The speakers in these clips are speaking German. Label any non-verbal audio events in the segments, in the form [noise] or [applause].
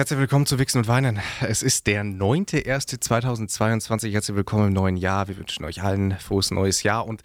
Herzlich willkommen zu Wichsen und Weinen. Es ist der 9.1.2022. Herzlich willkommen im neuen Jahr. Wir wünschen euch allen frohes neues Jahr und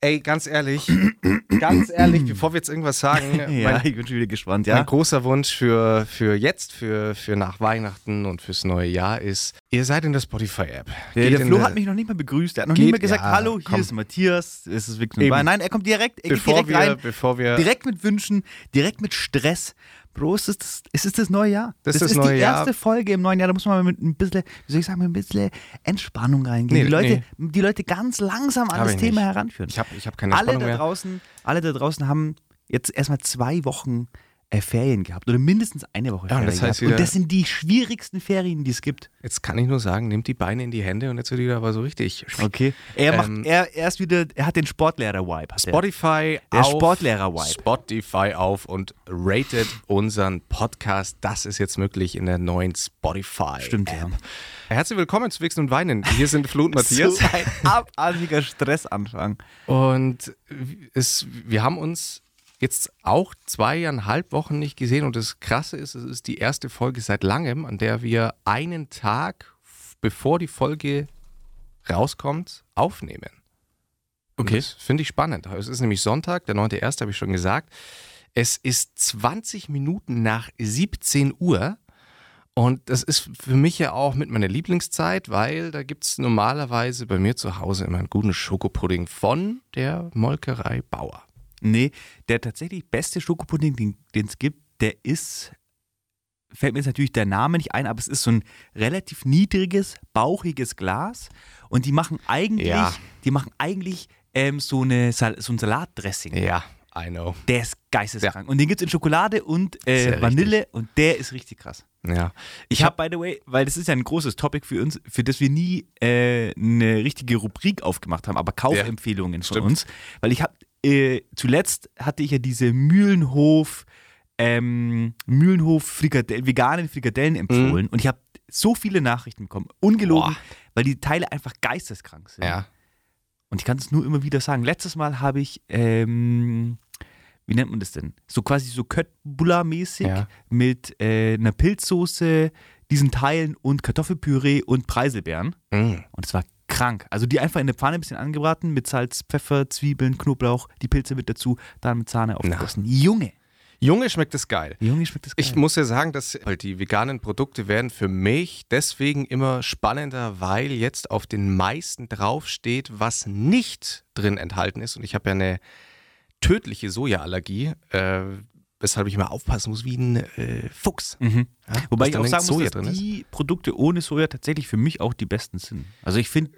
Ey, ganz ehrlich, [clears throat] ganz ehrlich, bevor wir jetzt irgendwas sagen, [laughs] ja, mein, ich bin schon wieder gespannt, ja. mein großer Wunsch für, für jetzt, für, für nach Weihnachten und fürs neue Jahr ist, ihr seid in der Spotify-App. Der, der Flo der- hat mich noch nicht mal begrüßt. Er hat noch Geht- nicht mal gesagt, ja, hallo, hier komm. ist Matthias, es ist Weinen. Nein, er kommt direkt, er bevor direkt wir, rein. bevor wir Direkt mit Wünschen, direkt mit Stress. Bro, es ist das, es ist das neue Jahr. Das ist das ist die Jahr. erste Folge im neuen Jahr. Da muss man mal mit ein bisschen, wie soll ich sagen, mit ein bisschen Entspannung reingehen. Nee, die, Leute, die Leute ganz langsam an Hab das Thema nicht. heranführen. ich habe ich hab keine alle Spannung da mehr. draußen, alle da draußen haben jetzt erstmal zwei Wochen äh, Ferien gehabt oder mindestens eine Woche Ja, und Ferien das heißt gehabt. und das sind die schwierigsten Ferien, die es gibt. Jetzt kann ich nur sagen, nehmt die Beine in die Hände und jetzt wird wieder aber so richtig. Okay. Er macht, Ähm, er, er ist wieder, er hat den er. Spotify Der auf, Sportlehrer-Vibe. Spotify auf und rated unseren Podcast. Das ist jetzt möglich in der neuen Spotify. Stimmt, ja. Herzlich willkommen zu Wichsen und Weinen. Hier sind Flo und [laughs] Matthias. So ein abartiger Stressanfang. Und es, wir haben uns jetzt auch zweieinhalb Wochen nicht gesehen. Und das Krasse ist, es ist die erste Folge seit langem, an der wir einen Tag, bevor die Folge rauskommt, aufnehmen. Und Okay. Das finde ich spannend. Es ist nämlich Sonntag, der 9.1., habe ich schon gesagt. Es ist 20 Minuten nach 17 Uhr. Und das ist für mich ja auch mit meiner Lieblingszeit, weil da gibt es normalerweise bei mir zu Hause immer einen guten Schokopudding von der Molkerei Bauer. Nee, der tatsächlich beste Schokopudding, den es gibt, der ist, fällt mir jetzt natürlich der Name nicht ein, aber es ist so ein relativ niedriges, bauchiges Glas und die machen eigentlich, Ja. die machen eigentlich ähm, so, eine, Sal- so ein Salatdressing. Ja, I know. Der ist geisteskrank. Und den gibt es in Schokolade und äh, Vanille und der ist richtig krass. Ja. Ich habe, by the way, weil das ist ja ein großes Topic für uns, für das wir nie äh, eine richtige Rubrik aufgemacht haben, aber Kaufempfehlungen von stimmt. uns. Weil ich habe, äh, zuletzt hatte ich ja diese Mühlenhof, ähm, Mühlenhof Frikadell, veganen Frikadellen empfohlen und ich habe so viele Nachrichten bekommen, ungelogen, Boah. weil die Teile einfach geisteskrank sind. Ja. Und ich kann es nur immer wieder sagen. Letztes Mal habe ich, ähm, wie nennt man das denn? So quasi so Köttbullar-mäßig Ja. mit äh, einer Pilzsoße, diesen Teilen und Kartoffelpüree und Preiselbeeren. Mm. Und es war krank. Also die einfach in der Pfanne ein bisschen angebraten mit Salz, Pfeffer, Zwiebeln, Knoblauch, die Pilze mit dazu, dann mit Sahne aufgegossen. Junge, Junge, schmeckt es geil. Junge schmeckt das geil. Ich muss ja sagen, dass halt die veganen Produkte werden für mich deswegen immer spannender, weil jetzt auf den meisten draufsteht, was nicht drin enthalten ist. Und ich habe ja eine tödliche Sojaallergie, äh, weshalb ich immer aufpassen muss wie ein äh, Fuchs. Mhm. Ja, Wobei ich auch sagen muss, Soja dass drin ist. die Produkte ohne Soja tatsächlich für mich auch die besten sind. Also ich finde,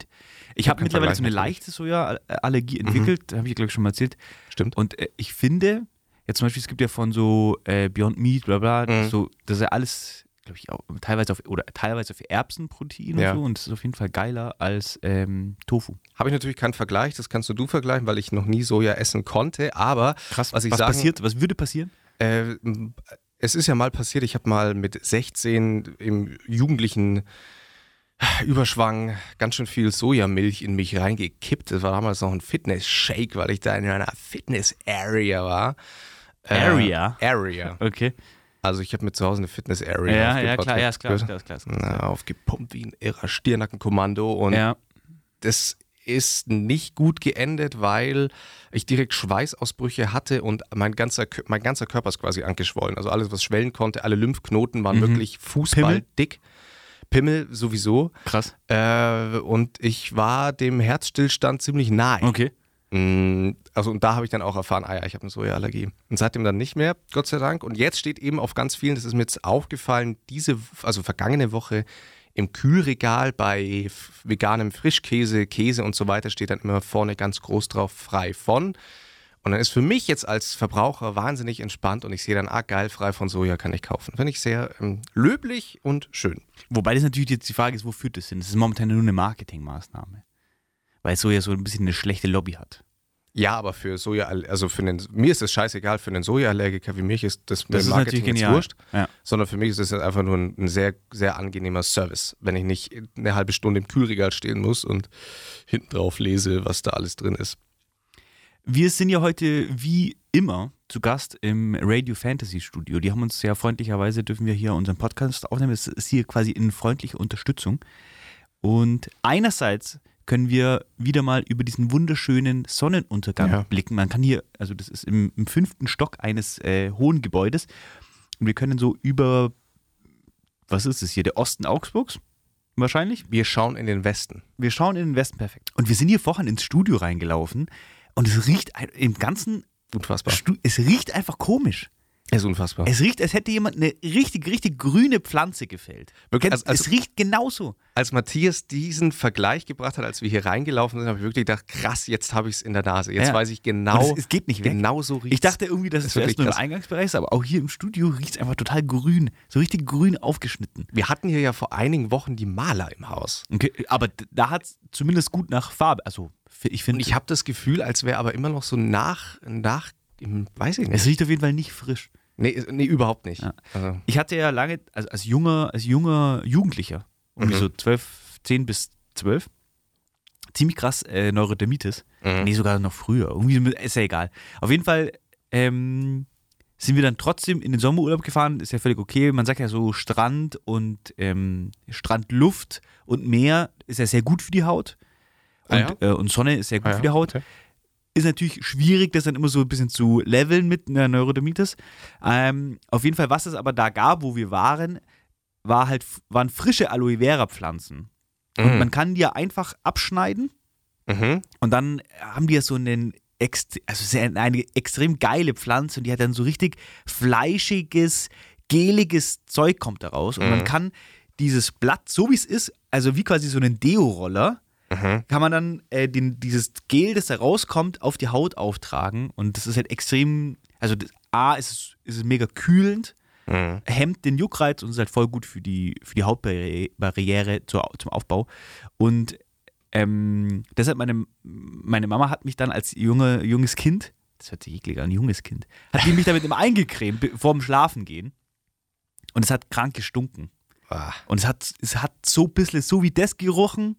ich hab habe mittlerweile so eine leichte Sojaallergie entwickelt, habe ich glaube ich schon mal erzählt. Stimmt. Und äh, ich finde, jetzt zum Beispiel, es gibt ja von so äh, Beyond Meat, bla bla, Mhm. so, das ist ja alles, glaube ich, auch teilweise auf, oder teilweise auf Erbsenprotein Ja. und so und das ist auf jeden Fall geiler als ähm, Tofu. Habe ich natürlich keinen Vergleich, das kannst nur du vergleichen, weil ich noch nie Soja essen konnte. Aber Krass, was ich was sagen, passiert, was würde passieren? Äh, es ist ja mal passiert, ich habe mal mit 16 im jugendlichen Überschwang ganz schön viel Sojamilch in mich reingekippt. Das war damals noch ein Fitness-Shake, weil ich da in einer Fitness-Area war. Area? Äh, Area. [laughs] Okay. Also ich habe mir zu Hause eine Fitness-Area Ja, ja, klar, ja, ist klar, ist klar, ist klar. Ist klar. Na, aufgepumpt wie ein irrer Stirnackenkommando und Ja. das ist nicht gut geendet, weil ich direkt Schweißausbrüche hatte und mein ganzer, mein ganzer Körper ist quasi angeschwollen. Also alles, was schwellen konnte, alle Lymphknoten waren Mhm. wirklich fußballdick. Pimmel sowieso. Krass. Äh, und ich war dem Herzstillstand ziemlich nahe. Okay. Mm, Also und da habe ich dann auch erfahren, ah ja, ich habe eine Sojaallergie. Und seitdem dann nicht mehr, Gott sei Dank. Und jetzt steht eben auf ganz vielen, das ist mir jetzt aufgefallen, diese, also vergangene Woche im Kühlregal bei veganem Frischkäse, Käse und so weiter steht dann immer vorne ganz groß drauf, frei von. Und dann ist für mich jetzt als Verbraucher wahnsinnig entspannt und ich sehe dann, ah geil, frei von Soja kann ich kaufen. Finde ich sehr ähm, löblich und schön. Wobei das natürlich jetzt die Frage ist, wo führt das hin? Das ist momentan nur eine Marketingmaßnahme. Weil Soja so ein bisschen eine schlechte Lobby hat. Ja, aber für Soja, also für einen, mir ist das scheißegal, für einen Sojaallergiker wie mich ist das, Das mit ist Marketing jetzt wurscht. Ja. sondern für mich ist es einfach nur ein, ein sehr, sehr angenehmer Service, wenn ich nicht eine halbe Stunde im Kühlregal stehen muss und hinten drauf lese, was da alles drin ist. Wir sind ja heute wie immer zu Gast im Radio Fantasy Studio. Die haben uns sehr freundlicherweise, dürfen wir hier unseren Podcast aufnehmen. Das ist hier quasi in freundlicher Unterstützung. Und einerseits können wir wieder mal über diesen wunderschönen Sonnenuntergang Ja. blicken. Man kann hier, also das ist im, im fünften Stock eines äh, hohen Gebäudes. Und wir können so über, was ist es hier, der Osten Augsburgs wahrscheinlich. Wir schauen in den Westen. Wir schauen in den Westen perfekt. Und wir sind hier vorhin ins Studio reingelaufen und es riecht im ganzen Unfassbar. Es riecht einfach komisch. Ist unfassbar. Es riecht, als hätte jemand eine richtig, richtig grüne Pflanze gefällt. Wirklich, Kennst- also- es riecht genauso. Als Matthias diesen Vergleich gebracht hat, als wir hier reingelaufen sind, habe ich wirklich gedacht, krass, jetzt habe ich es in der Nase. Jetzt Ja. weiß ich genau, es, es geht nicht weg. genau so riecht Ich dachte irgendwie, dass es zuerst nur im krass. Eingangsbereich ist, aber auch hier im Studio riecht es einfach total grün. So richtig grün aufgeschnitten. Wir hatten hier ja vor einigen Wochen die Maler im Haus. Okay, aber da hat es zumindest gut nach Farbe. Also, ich finde, ich habe das Gefühl, als wäre aber immer noch so nach, nach, im- weiß ich es nicht. riecht auf jeden Fall nicht frisch. Nee, nee überhaupt nicht. Ja. Also, Ich hatte ja lange, also als junger, als junger Jugendlicher, irgendwie Mhm. so 12, 10 bis 12, ziemlich krass äh, Neurodermitis. mhm. Nee, sogar noch früher. Irgendwie ist ja egal. Auf jeden Fall ähm, sind wir dann trotzdem in den Sommerurlaub gefahren. Ist ja völlig okay. Man sagt ja so Strand und ähm, Strandluft und Meer ist ja sehr gut für die Haut. Und, Ah äh, und Sonne ist sehr gut Ah ja, für die Haut. okay. Ist natürlich schwierig, das dann immer so ein bisschen zu leveln mit einer Neurodermitis. Ähm, auf jeden Fall, was es aber da gab, wo wir waren, war halt, waren frische Aloe Vera Pflanzen. Und Mhm. man kann die ja einfach abschneiden Mhm. und dann haben die ja so einen, also sehr, eine extrem geile Pflanze und die hat dann so richtig fleischiges, geliges Zeug kommt da raus. Und Mhm. man kann dieses Blatt, so wie es ist, also wie quasi so einen Deo-Roller, Mhm. kann man dann äh, den, dieses Gel, das da rauskommt, auf die Haut auftragen. Und das ist halt extrem, also das, A, ist es, ist es mega kühlend, Mhm. hemmt den Juckreiz und ist halt voll gut für die, für die Hautbarriere zur, zum Aufbau. Und ähm, deshalb, meine, meine Mama hat mich dann als junge, junges Kind, das hört sich eklig an, junges Kind, hat die mich damit immer eingecremt vor dem Schlafen Und es hat krank gestunken. Ah. Und es hat, es hat so ein bisschen so wie das gerochen,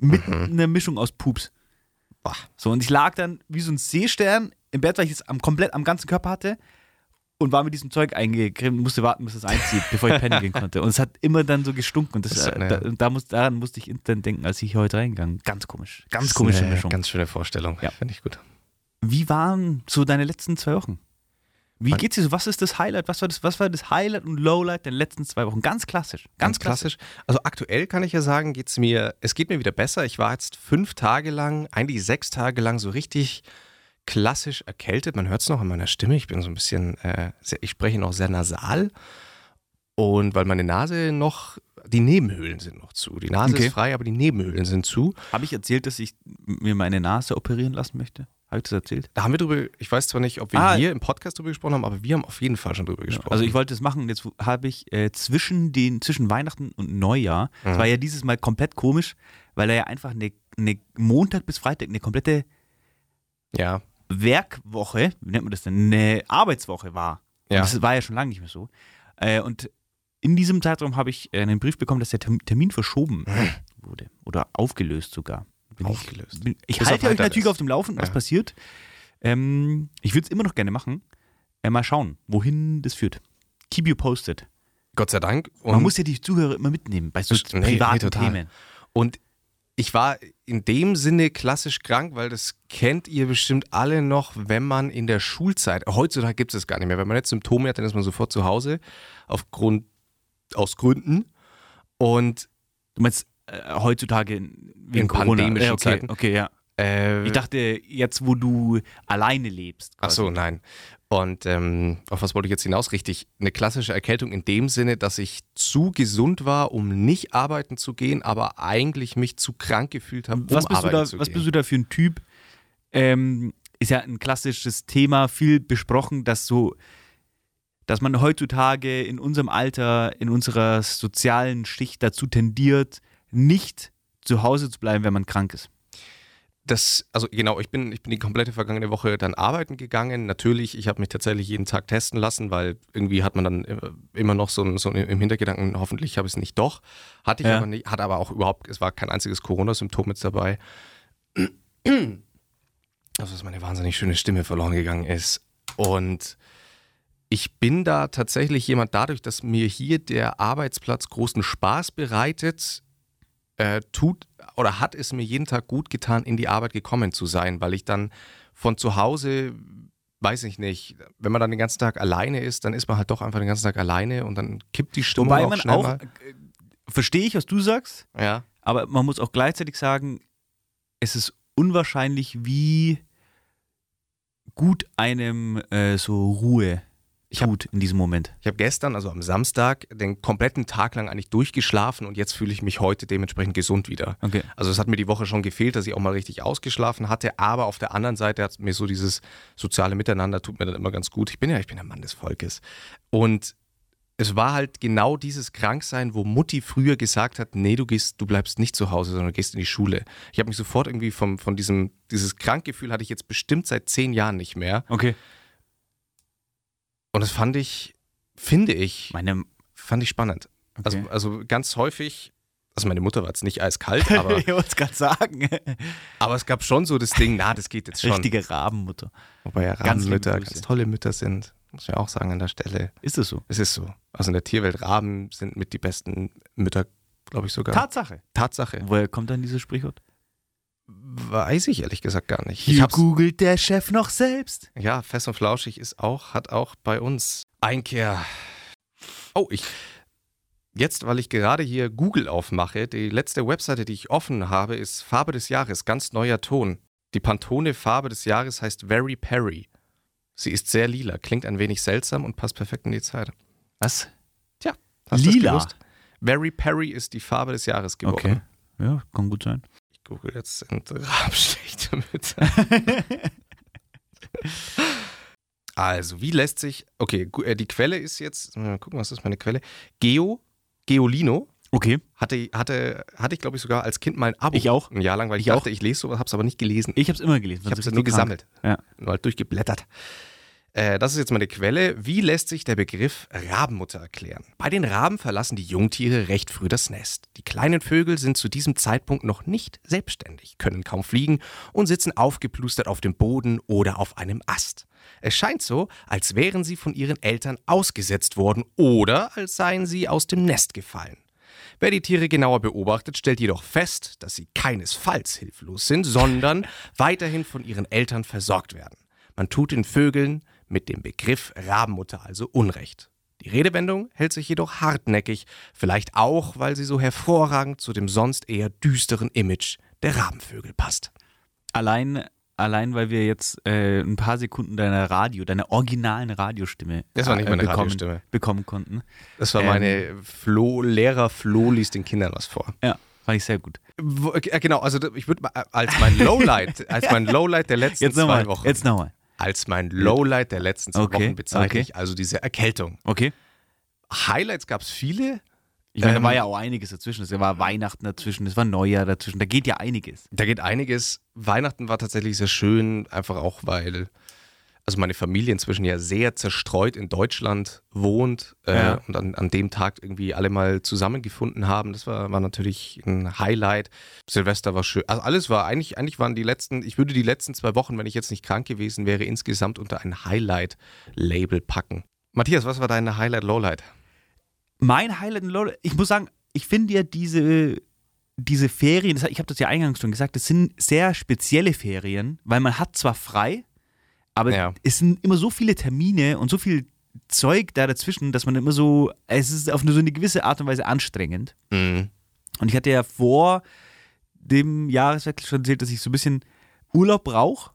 mit einer Mischung aus Pups. Boah. So, und ich lag dann wie so ein Seestern im Bett, weil ich es am, komplett am ganzen Körper hatte und war mit diesem Zeug eingecremt und musste warten, bis es einzieht, bevor ich pennen gehen konnte. Und es hat immer dann so gestunken. Und das, Das eine- da, da muss, daran musste ich instant denken, als ich hier heute reingegangen Ganz komisch. Ganz komische Mischung. Ganz schöne Vorstellung. Ja. Finde ich gut. Wie waren so deine letzten zwei Wochen? Wie geht's dir so? Was ist das Highlight? Was war das, was war das Highlight und Lowlight der letzten zwei Wochen? Ganz klassisch. Ganz, klassisch. Also aktuell kann ich ja sagen, geht's mir, es geht mir wieder besser. Ich war jetzt fünf Tage lang, eigentlich sechs Tage lang so richtig klassisch erkältet. Man hört es noch an meiner Stimme. Ich bin so ein bisschen, äh, sehr, ich spreche noch sehr nasal. Und weil meine Nase noch, die Nebenhöhlen sind noch zu. Die Nase Okay. ist frei, aber die Nebenhöhlen sind zu. Habe ich erzählt, dass ich mir meine Nase operieren lassen möchte? Habe ich das erzählt? Da haben wir drüber, ich weiß zwar nicht, ob wir Ah. hier im Podcast drüber gesprochen haben, aber wir haben auf jeden Fall schon drüber gesprochen. Also ich wollte es machen. Jetzt habe ich äh, zwischen den zwischen Weihnachten und Neujahr. Das Mhm. war ja dieses Mal komplett komisch, weil er ja einfach eine, eine Montag bis Freitag eine komplette ja. Werkwoche, wie nennt man das denn, eine Arbeitswoche war. Und Ja. Das war ja schon lange nicht mehr so. Äh, und in diesem Zeitraum habe ich äh, einen Brief bekommen, dass der Term- Termin verschoben wurde oder aufgelöst sogar. Bin ich- Aufgelöst. Bin, ich halte auf euch natürlich weiteres. auf dem Laufenden, was Ja. passiert. Ähm, ich würde es immer noch gerne machen. Äh, mal schauen, wohin das führt. Keep you posted. Gott sei Dank. Und Man muss ja die Zuhörer immer mitnehmen bei so nee, privaten nee. Themen. Und ich war in dem Sinne klassisch krank, weil das kennt ihr bestimmt alle noch, wenn man in der Schulzeit, heutzutage gibt es das gar nicht mehr, wenn man jetzt Symptome hat, dann ist man sofort zu Hause, aufgrund, aus Gründen. Und Du meinst äh, heutzutage in, Corona? pandemischen Ja, okay, Zeiten. Okay, ja. äh, Ich dachte, jetzt, wo du alleine lebst. Ach so, nein. Und ähm, auf was wollte ich jetzt hinaus? Richtig, eine klassische Erkältung in dem Sinne, dass ich zu gesund war, um nicht arbeiten zu gehen, aber eigentlich mich zu krank gefühlt habe, um was bist, du arbeiten da, zu was gehen. bist du da für ein Typ? Ähm, ist ja ein klassisches Thema, viel besprochen, dass so, dass man heutzutage in unserem Alter, in unserer sozialen Schicht dazu tendiert, nicht zu Hause zu bleiben, wenn man krank ist. das, also genau, ich bin, ich bin die komplette vergangene Woche dann arbeiten gegangen. Natürlich, ich habe mich tatsächlich jeden Tag testen lassen, weil irgendwie hat man dann äh, immer noch so, so im Hintergedanken, hoffentlich habe ich es nicht doch. Hatte ich Ja. aber nicht, hat aber auch überhaupt, es war kein einziges Corona-Symptom mit dabei. Also, dass meine wahnsinnig schöne Stimme verloren gegangen ist. Und ich bin da tatsächlich jemand, dadurch, dass mir hier der Arbeitsplatz großen Spaß bereitet, äh, tut oder hat es mir jeden Tag gut getan, in die Arbeit gekommen zu sein, weil ich dann von zu Hause, weiß ich nicht, wenn man dann den ganzen Tag alleine ist, dann ist man halt doch einfach den ganzen Tag alleine und dann kippt die Stimmung Wobei auch man schnell auch, mal. äh, verstehe ich, was du sagst, Ja. aber man muss auch gleichzeitig sagen, es ist unwahrscheinlich, wie gut einem äh, so Ruhe Ich hab- tut in diesem Moment. Ich habe gestern, also am Samstag, den kompletten Tag lang eigentlich durchgeschlafen und jetzt fühle ich mich heute dementsprechend gesund wieder. Okay. Also es hat mir die Woche schon gefehlt, dass ich auch mal richtig ausgeschlafen hatte, aber auf der anderen Seite hat mir so dieses soziale Miteinander tut mir dann immer ganz gut. Ich bin ja, ich bin der Mann des Volkes. Und es war halt genau dieses Kranksein, wo Mutti früher gesagt hat, nee, du gehst, du bleibst nicht zu Hause, sondern du gehst in die Schule. Ich habe mich sofort irgendwie vom, von diesem, dieses Krankgefühl hatte ich jetzt bestimmt seit zehn Jahren nicht mehr. Okay. Und das fand ich, finde ich, Meine, fand ich spannend. okay. Also, also ganz häufig, also meine Mutter war jetzt nicht eiskalt, [laughs] aber, ich wollte es gerade sagen. aber es gab schon so das Ding, na, das geht jetzt schon. Richtige Rabenmutter. Wobei ja Ganz Rabenmütter Grüße. ganz tolle Mütter sind, muss ich auch sagen an der Stelle. Ist das so? Es ist so. Also in der Tierwelt, Raben sind mit die besten Mütter, glaube ich sogar. Tatsache. Tatsache. Woher kommt dann dieses Sprichwort? Weiß ich ehrlich gesagt gar nicht. Ich Hier googelt der Chef noch selbst. ja, Fest und Flauschig ist auch, hat auch bei uns Einkehr. Oh, ich. Jetzt, weil ich gerade hier Google aufmache, die letzte Webseite, die ich offen habe, ist Farbe des Jahres, ganz neuer Ton. Die Pantone-Farbe des Jahres heißt Very Perry. Sie ist sehr lila, klingt ein wenig seltsam und passt perfekt in die Zeit. Was? Hast du das Lila? Very Perry ist die Farbe des Jahres geworden. Okay. Ja, kann gut sein. Google jetzt sind [laughs] Rabenschlechte Mütter. also, wie lässt sich. Okay, äh, die Quelle ist jetzt. Mal gucken, was ist meine Quelle? Geo, Geolino. Okay. Hatte, hatte, hatte ich, glaube ich, sogar als Kind mal ein Abo. Ich auch. Ein Jahr lang, weil ich, Ich dachte, ich lese sowas, habe es aber nicht gelesen. Ich habe es immer gelesen. Ich habe es nur krank. gesammelt. Ja. Nur halt durchgeblättert. Äh, das ist jetzt meine Quelle. Wie lässt sich der Begriff Rabenmutter erklären? Bei den Raben verlassen die Jungtiere recht früh das Nest. Die kleinen Vögel sind zu diesem Zeitpunkt noch nicht selbstständig, können kaum fliegen und sitzen aufgeplustert auf dem Boden oder auf einem Ast. Es scheint so, als wären sie von ihren Eltern ausgesetzt worden oder als seien sie aus dem Nest gefallen. Wer die Tiere genauer beobachtet, stellt jedoch fest, dass sie keinesfalls hilflos sind, sondern [laughs] weiterhin von ihren Eltern versorgt werden. Man tut den Vögeln mit dem Begriff Rabenmutter also Unrecht. Die Redewendung hält sich jedoch hartnäckig, vielleicht auch, weil sie so hervorragend zu dem sonst eher düsteren Image der Rabenvögel passt. Allein, allein, weil wir jetzt äh, ein paar Sekunden deiner Radio, deiner originalen Radiostimme Das war nicht äh, meine bekommen, Radiostimme. bekommen konnten. Das war Ähm. meine Flo, Lehrer Flo liest den Kindern was vor. Ja, fand ich sehr gut. Äh, Genau, also ich würde mal als mein Lowlight, [laughs] als mein Lowlight der letzten Jetzt zwei nochmal. Wochen. Jetzt nochmal. Als mein Lowlight der letzten zwei Okay, Wochen bezeichne okay. ich also diese Erkältung. Okay. Highlights gab es viele. Ich meine, Ähm, da war ja auch einiges dazwischen. Es war Weihnachten dazwischen, es war Neujahr dazwischen. Da geht ja einiges. Da geht einiges. Weihnachten war tatsächlich sehr schön, einfach auch, weil also meine Familie inzwischen ja sehr zerstreut in Deutschland wohnt äh, Ja. und an, an dem Tag irgendwie alle mal zusammengefunden haben. Das war, war natürlich ein Highlight. Silvester war schön. Also alles war eigentlich, eigentlich waren die letzten, ich würde die letzten zwei Wochen, wenn ich jetzt nicht krank gewesen wäre, insgesamt unter ein Highlight-Label packen. Matthias, was war dein Highlight-Lowlight? Mein Highlight in Lowlight, ich muss sagen, ich finde ja diese, diese Ferien, ich habe das ja eingangs schon gesagt, das sind sehr spezielle Ferien, weil man hat zwar frei, aber Ja. es sind immer so viele Termine und so viel Zeug da dazwischen, dass man immer so, es ist auf eine, so eine gewisse Art und Weise anstrengend. Mhm. Und ich hatte ja vor dem Jahreswechsel schon erzählt, dass ich so ein bisschen Urlaub brauche.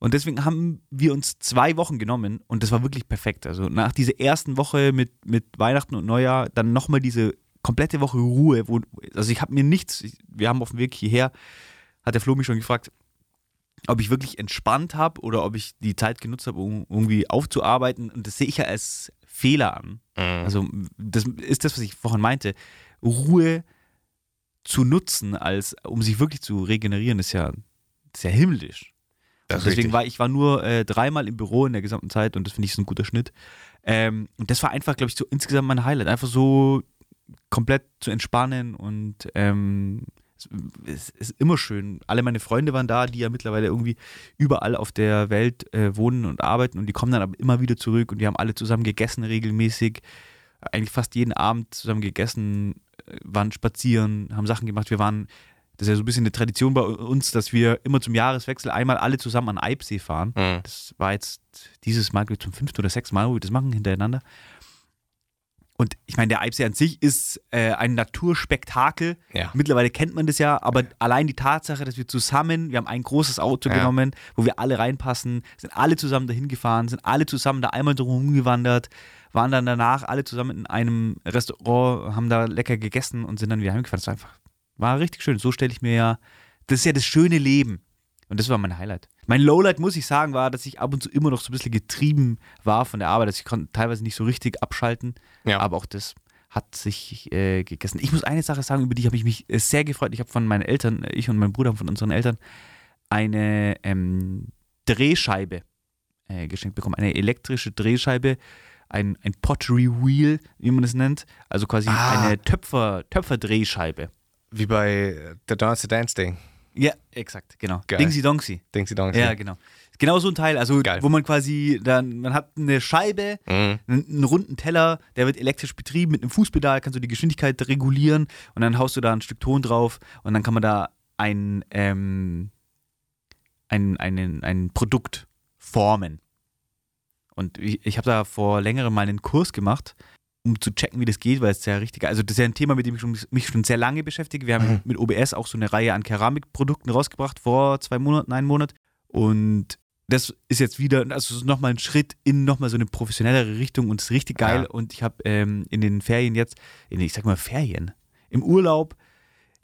Und deswegen haben wir uns zwei Wochen genommen und das war wirklich perfekt. Also nach dieser ersten Woche mit, mit Weihnachten und Neujahr, dann nochmal diese komplette Woche Ruhe. Wo, also ich habe mir nichts, ich, wir haben auf dem Weg hierher, hat der Flo mich schon gefragt, ob ich wirklich entspannt habe oder ob ich die Zeit genutzt habe, um irgendwie aufzuarbeiten. Und das sehe ich ja als Fehler an. Mhm. Also das ist das, was ich vorhin meinte. Ruhe zu nutzen, als um sich wirklich zu regenerieren, ist ja sehr himmlisch. Das ist Deswegen richtig. war ich war nur äh, dreimal im Büro in der gesamten Zeit und das finde ich so ein guter Schnitt. Ähm, und das war einfach, glaube ich, so insgesamt mein Highlight. Einfach so komplett zu entspannen und ähm, Es ist immer schön. Alle meine Freunde waren da, die ja mittlerweile irgendwie überall auf der Welt äh, wohnen und arbeiten und die kommen dann aber immer wieder zurück und die haben alle zusammen gegessen regelmäßig. Eigentlich fast jeden Abend zusammen gegessen, äh, waren spazieren, haben Sachen gemacht. Wir waren, das ist ja so ein bisschen eine Tradition bei uns, dass wir immer zum Jahreswechsel einmal alle zusammen an Eibsee fahren. Mhm. Das war jetzt dieses Mal zum fünften oder sechsten Mal, wo wir das machen hintereinander. Und ich meine, der Eibsee an sich ist äh, ein Naturspektakel. Ja. Mittlerweile kennt man das ja, aber allein die Tatsache, dass wir zusammen, wir haben ein großes Auto Ja. genommen, wo wir alle reinpassen, sind alle zusammen dahin gefahren, sind alle zusammen da einmal drum gewandert, waren dann danach alle zusammen in einem Restaurant, haben da lecker gegessen und sind dann wieder heimgefahren. Das war einfach, war richtig schön. So stelle ich mir ja, das ist ja das schöne Leben. Und das war mein Highlight. Mein Lowlight, muss ich sagen, war, dass ich ab und zu immer noch so ein bisschen getrieben war von der Arbeit. Also ich konnte teilweise nicht so richtig abschalten. Ja. Aber auch das hat sich äh, gegessen. Ich muss eine Sache sagen, über die habe ich mich äh, sehr gefreut. Ich habe von meinen Eltern, äh, ich und mein Bruder haben von unseren Eltern eine ähm, Drehscheibe äh, geschenkt bekommen. Eine elektrische Drehscheibe, ein, ein Pottery Wheel, wie man es nennt. Also quasi Ah. eine Töpfer, Töpferdrehscheibe. Wie bei äh, The Dance Dance Day. Ja, exakt, genau. Geil. Dingsy Dongsy. Dingsy Dongsy. Ja, genau. Genau so ein Teil, also Geil. wo man quasi dann, man hat eine Scheibe, Mhm. einen, einen runden Teller, der wird elektrisch betrieben mit einem Fußpedal, kannst du die Geschwindigkeit regulieren und dann haust du da ein Stück Ton drauf und dann kann man da ein, ähm, ein, einen, ein Produkt formen. Und ich, ich habe da vor längerem mal einen Kurs gemacht, um zu checken, wie das geht, weil es ja richtig, also das ist ja ein Thema, mit dem ich schon, mich schon sehr lange beschäftige. Wir haben Mhm. mit OBS auch so eine Reihe an Keramikprodukten rausgebracht vor zwei Monaten, einen Monat. Und das ist jetzt wieder, also es ist nochmal ein Schritt in nochmal so eine professionellere Richtung und ist richtig geil. Ja. Und ich habe ähm, in den Ferien jetzt, in, ich sag mal Ferien, im Urlaub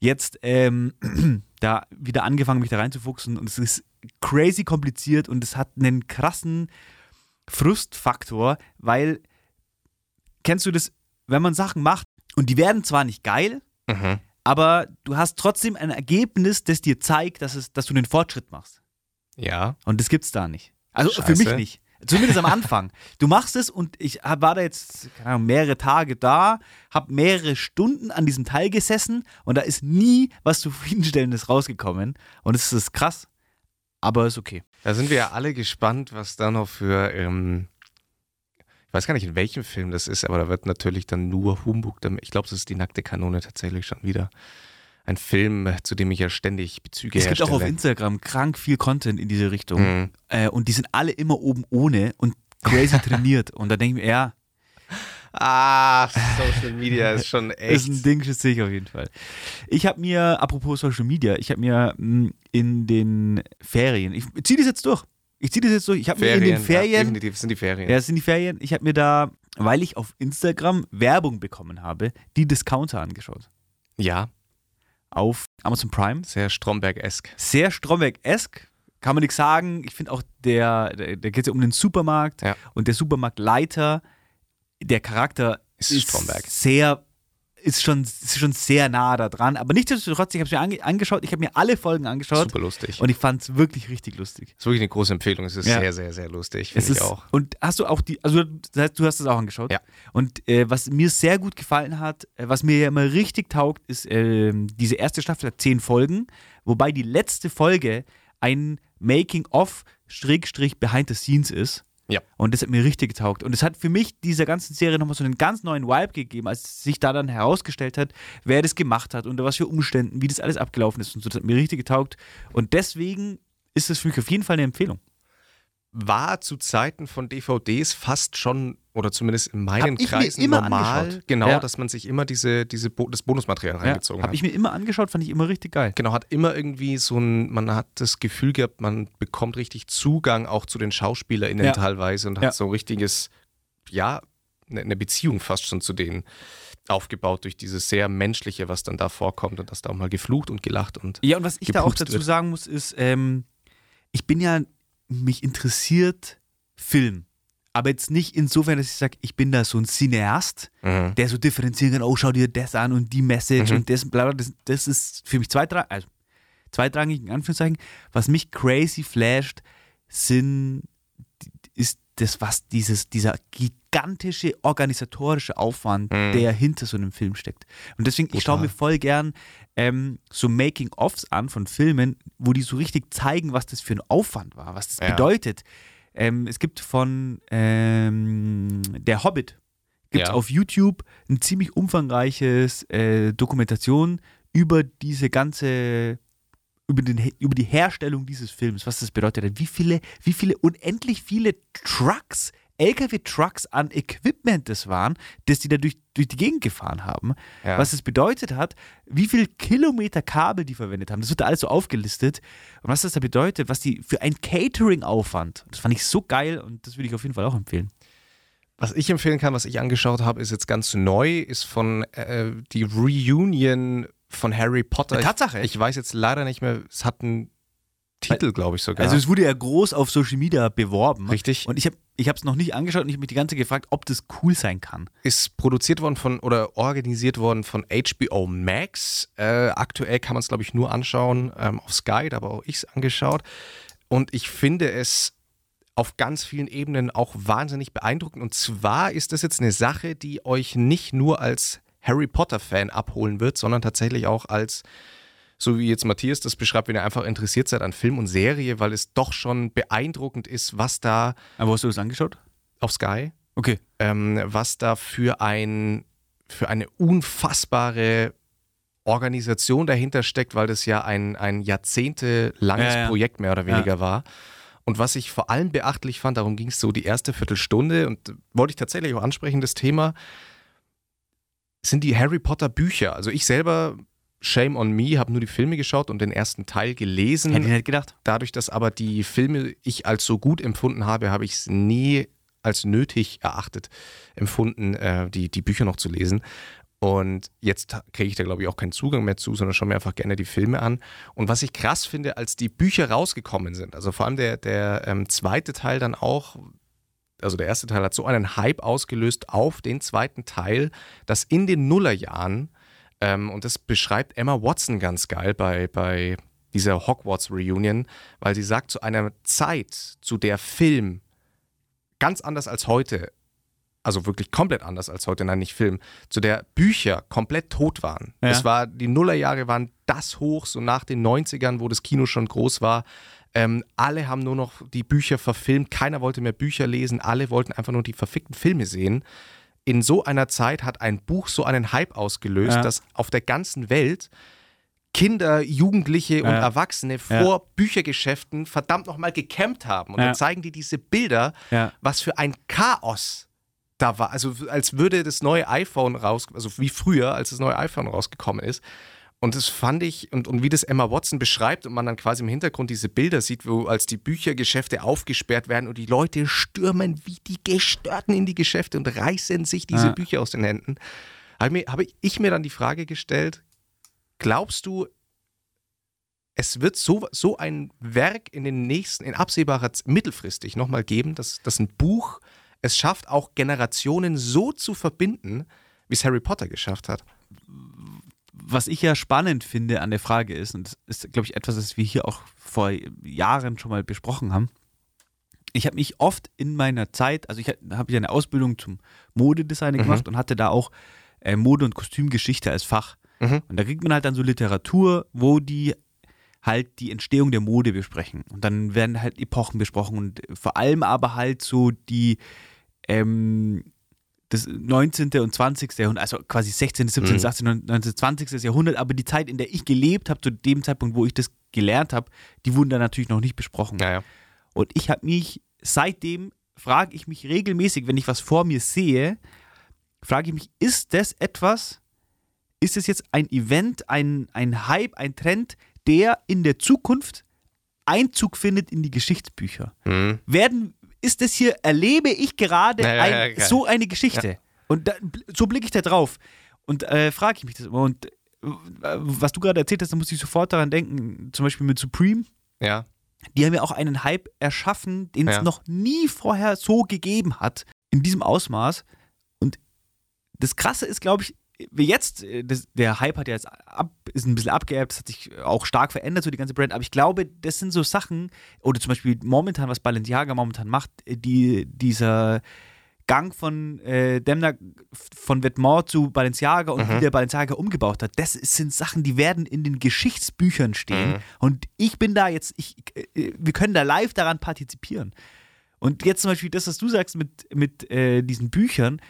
jetzt ähm, [clears throat] da wieder angefangen, mich da reinzufuchsen und es ist crazy kompliziert und es hat einen krassen Frustfaktor, weil kennst du das, wenn man Sachen macht und die werden zwar nicht geil, Mhm. aber du hast trotzdem ein Ergebnis, das dir zeigt, dass, es, dass du einen Fortschritt machst. Ja. Und das gibt's da nicht. Also für Scheiße. mich nicht. Zumindest am Anfang. [laughs] Du machst es und ich war da jetzt keine Ahnung, mehrere Tage da, habe mehrere Stunden an diesem Teil gesessen und da ist nie was Zufriedenstellendes rausgekommen. Und es ist krass, aber ist okay. Da sind wir ja alle gespannt, was da noch für, ähm, weiß gar nicht, in welchem Film das ist, aber da wird natürlich dann nur Humbug. Ich glaube, das ist die nackte Kanone tatsächlich schon wieder. Ein Film, zu dem ich ja ständig Bezüge Es gibt auch auf. Instagram krank viel Content in diese Richtung. Mhm. Äh, und die sind alle immer oben ohne und crazy [laughs] trainiert. Und da denke ich mir, ja, Ah, Social Media ist schon echt. [laughs] ist ein Ding für sich auf jeden Fall. Ich habe mir, apropos Social Media, ich habe mir mh, in den Ferien, ich ziehe das jetzt durch. Ich ziehe das jetzt durch. Ich habe mir in den Ja, Ferien, definitiv sind die Ferien. ja, das sind die Ferien, ich habe mir da, weil ich auf Instagram Werbung bekommen habe, die Discounter angeschaut. ja Auf Amazon Prime. sehr Stromberg-esk. Sehr Stromberg-esk. Kann man nichts sagen. Ich finde auch, der, der, da geht es ja um den Supermarkt Ja. und der Supermarktleiter, der Charakter Ist ist Stromberg. sehr, ist schon, ist schon sehr nah da dran. Aber nichtsdestotrotz, ich habe es mir ange angeschaut, ich habe mir alle Folgen angeschaut Super lustig. und ich fand es wirklich richtig lustig. ist wirklich eine große Empfehlung. Es ist Ja. sehr, sehr, sehr lustig. Es Finde ich ist, auch. Und hast du auch die, also das heißt, du hast es auch angeschaut. Ja. Und äh, was mir sehr gut gefallen hat, äh, was mir ja immer richtig taugt, ist ähm, diese erste Staffel hat zehn Folgen, wobei die letzte Folge ein Making-of Schrägstrich Behind the Scenes ist. Ja. Und das hat mir richtig getaugt. Und es hat für mich dieser ganzen Serie nochmal so einen ganz neuen Vibe gegeben, als sich da dann herausgestellt hat, wer das gemacht hat, unter was für Umständen, wie das alles abgelaufen ist und so. Das hat mir richtig getaugt. Und deswegen ist es für mich auf jeden Fall eine Empfehlung. War zu Zeiten von DVDs fast schon, oder zumindest in meinen Hab Kreisen immer normal, angeschaut. genau, Ja. dass man sich immer diese, diese Bo das Bonusmaterial reingezogen Habe hat. ich mir immer angeschaut, fand ich immer richtig geil. Genau, hat immer irgendwie so ein, man hat das Gefühl gehabt, man bekommt richtig Zugang auch zu den SchauspielerInnen Ja. teilweise und Ja. hat so ein richtiges, ja, ne- eine Beziehung fast schon zu denen aufgebaut durch dieses sehr menschliche, was dann da vorkommt und dass da auch mal geflucht und gelacht und Ja, und was ich da auch dazu wird. sagen muss, ist, ähm, ich bin ja, mich interessiert Film. Aber jetzt nicht insofern, dass ich sage, ich bin da so ein Cineast, mhm. der so differenzieren kann, oh, schau dir das an und die Message Mhm. und das, bla, bla, das, das ist für mich zweitrangig, also zweitrangig in Anführungszeichen. Was mich crazy flasht, sind, das, was dieses, dieser gigantische organisatorische Aufwand, der hinter so einem Film steckt. Und deswegen, ich schaue Total. mir voll gern ähm, so Making-ofs an von Filmen, wo die so richtig zeigen, was das für ein Aufwand war, was das Ja. bedeutet. Ähm, es gibt von ähm, Der Hobbit, gibt es Ja. auf YouTube ein ziemlich umfangreiches äh, Dokumentation über diese ganze über, den, über die Herstellung dieses Films, was das bedeutet hat, wie viele, wie viele unendlich viele Trucks, LKW-Trucks an Equipment das waren, das die da durch, durch die Gegend gefahren haben, Ja. was es bedeutet hat, wie viel Kilometer Kabel die verwendet haben. Das wird da alles so aufgelistet und was das da bedeutet, was die für ein Catering-Aufwand. Das fand ich so geil und das würde ich auf jeden Fall auch empfehlen. Was ich empfehlen kann, was ich angeschaut habe, ist jetzt ganz neu, ist von äh, die Reunion von Harry Potter. Eine Tatsache? Ich, ich weiß jetzt leider nicht mehr, es hat einen Titel, glaube ich sogar. Also es wurde ja groß auf Social Media beworben. Richtig. Und ich habe ich es noch nicht angeschaut und ich habe mich die ganze Zeit gefragt, ob das cool sein kann. ist produziert worden von oder organisiert worden von HBO Max. Äh, aktuell kann man es, glaube ich, nur anschauen ähm, auf Sky, da habe auch ich es angeschaut. Und ich finde es auf ganz vielen Ebenen auch wahnsinnig beeindruckend. Und zwar ist das jetzt eine Sache, die euch nicht nur als Harry Potter-Fan abholen wird, sondern tatsächlich auch als, so wie jetzt Matthias das beschreibt, wenn ihr einfach interessiert seid an Film und Serie, weil es doch schon beeindruckend ist, was da Aber hast du das angeschaut? auf Sky Okay. ähm, was da für, ein, für eine unfassbare Organisation dahinter steckt, weil das ja ein, ein jahrzehntelanges Ja, ja. Projekt mehr oder weniger war. Und was ich vor allem beachtlich fand, darum ging es so die erste Viertelstunde und wollte ich tatsächlich auch ansprechen, das Thema, sind die Harry Potter Bücher. Also ich selber, Shame on Me, habe nur die Filme geschaut und den ersten Teil gelesen Hätte ich nicht gedacht. dadurch, dass aber die Filme ich als so gut empfunden habe, habe ich es nie als nötig erachtet empfunden, äh, die, die Bücher noch zu lesen. Und jetzt kriege ich da, glaube ich, auch keinen Zugang mehr zu, sondern schaue mir einfach gerne die Filme an. Und was ich krass finde, als die Bücher rausgekommen sind, also vor allem der, der ähm, zweite Teil dann auch, also der erste Teil hat so einen Hype ausgelöst auf den zweiten Teil, dass in den Nullerjahren, ähm, und das beschreibt Emma Watson ganz geil bei, bei dieser Hogwarts Reunion, weil sie sagt, zu einer Zeit, zu der Film ganz anders als heute, also wirklich komplett anders als heute, nein, nicht Film, zu der Bücher komplett tot waren. Ja. Es war, die Nullerjahre waren das hoch, so nach den 90ern, wo das Kino schon groß war. Ähm, alle haben nur noch die Bücher verfilmt, keiner wollte mehr Bücher lesen, alle wollten einfach nur die verfickten Filme sehen. In so einer Zeit hat ein Buch so einen Hype ausgelöst, Ja. dass auf der ganzen Welt Kinder, Jugendliche und Ja. Erwachsene vor Büchergeschäften verdammt nochmal gecampt haben. Und Ja. dann zeigen die diese Bilder, Ja. was für ein Chaos da war. Also als würde das neue iPhone raus, also wie früher, als das neue iPhone rausgekommen ist. Und das fand ich, und, und wie das Emma Watson beschreibt und man dann quasi im Hintergrund diese Bilder sieht, wo als die Büchergeschäfte aufgesperrt werden und die Leute stürmen wie die Gestörten in die Geschäfte und reißen sich diese Ja. Bücher aus den Händen, habe habe ich mir dann die Frage gestellt, glaubst du, es wird so, so ein Werk in den nächsten, in absehbarer mittelfristig nochmal geben, dass, dass ein Buch es schafft, auch Generationen so zu verbinden, wie es Harry Potter geschafft hat. Was ich ja spannend finde an der Frage ist, und das ist, glaube ich, etwas, das wir hier auch vor Jahren schon mal besprochen haben. Ich habe mich oft in meiner Zeit, also ich habe ja eine Ausbildung zum Modedesigner gemacht und hatte da auch äh, Mode- und Kostümgeschichte als Fach. Mhm. Und da kriegt man halt dann so Literatur, wo die halt die Entstehung der Mode besprechen. Und dann werden halt Epochen besprochen und vor allem aber halt so die ähm, das 19. und 20. Jahrhundert, also quasi 16., 17., Mhm. 18., 19., 20. Jahrhundert, aber die Zeit, in der ich gelebt habe, zu dem Zeitpunkt, wo ich das gelernt habe, die wurden dann natürlich noch nicht besprochen. Naja. Und ich habe mich, seitdem frage ich mich regelmäßig, wenn ich was vor mir sehe, frage ich mich, ist das etwas, ist es jetzt ein Event, ein, ein Hype, ein Trend, der in der Zukunft Einzug findet in die Geschichtsbücher? Hm. Werden, ist das hier, erlebe ich gerade Ja, ein, ja, so eine Geschichte? Und da, so blicke ich da drauf. Und äh, frage ich mich das immer. Und äh, was du gerade erzählt hast, da muss ich sofort daran denken, zum Beispiel mit Supreme. Ja. Die haben ja auch einen Hype erschaffen, den es noch nie vorher so gegeben hat, in diesem Ausmaß. Und das Krasse ist, glaube ich, wie jetzt, äh, das, der Hype hat ja jetzt ab, ist ein bisschen abgeerbt, das hat sich auch stark verändert, so die ganze Brand, aber ich glaube, das sind so Sachen, oder zum Beispiel momentan, was Balenciaga momentan macht, äh, die, dieser Gang von äh, Demna von Vetements zu Balenciaga und Mhm. wie der Balenciaga umgebaut hat, das sind Sachen, die werden in den Geschichtsbüchern stehen Mhm. und ich bin da jetzt, ich, äh, wir können da live daran partizipieren. Und jetzt zum Beispiel das, was du sagst mit, mit äh, diesen Büchern,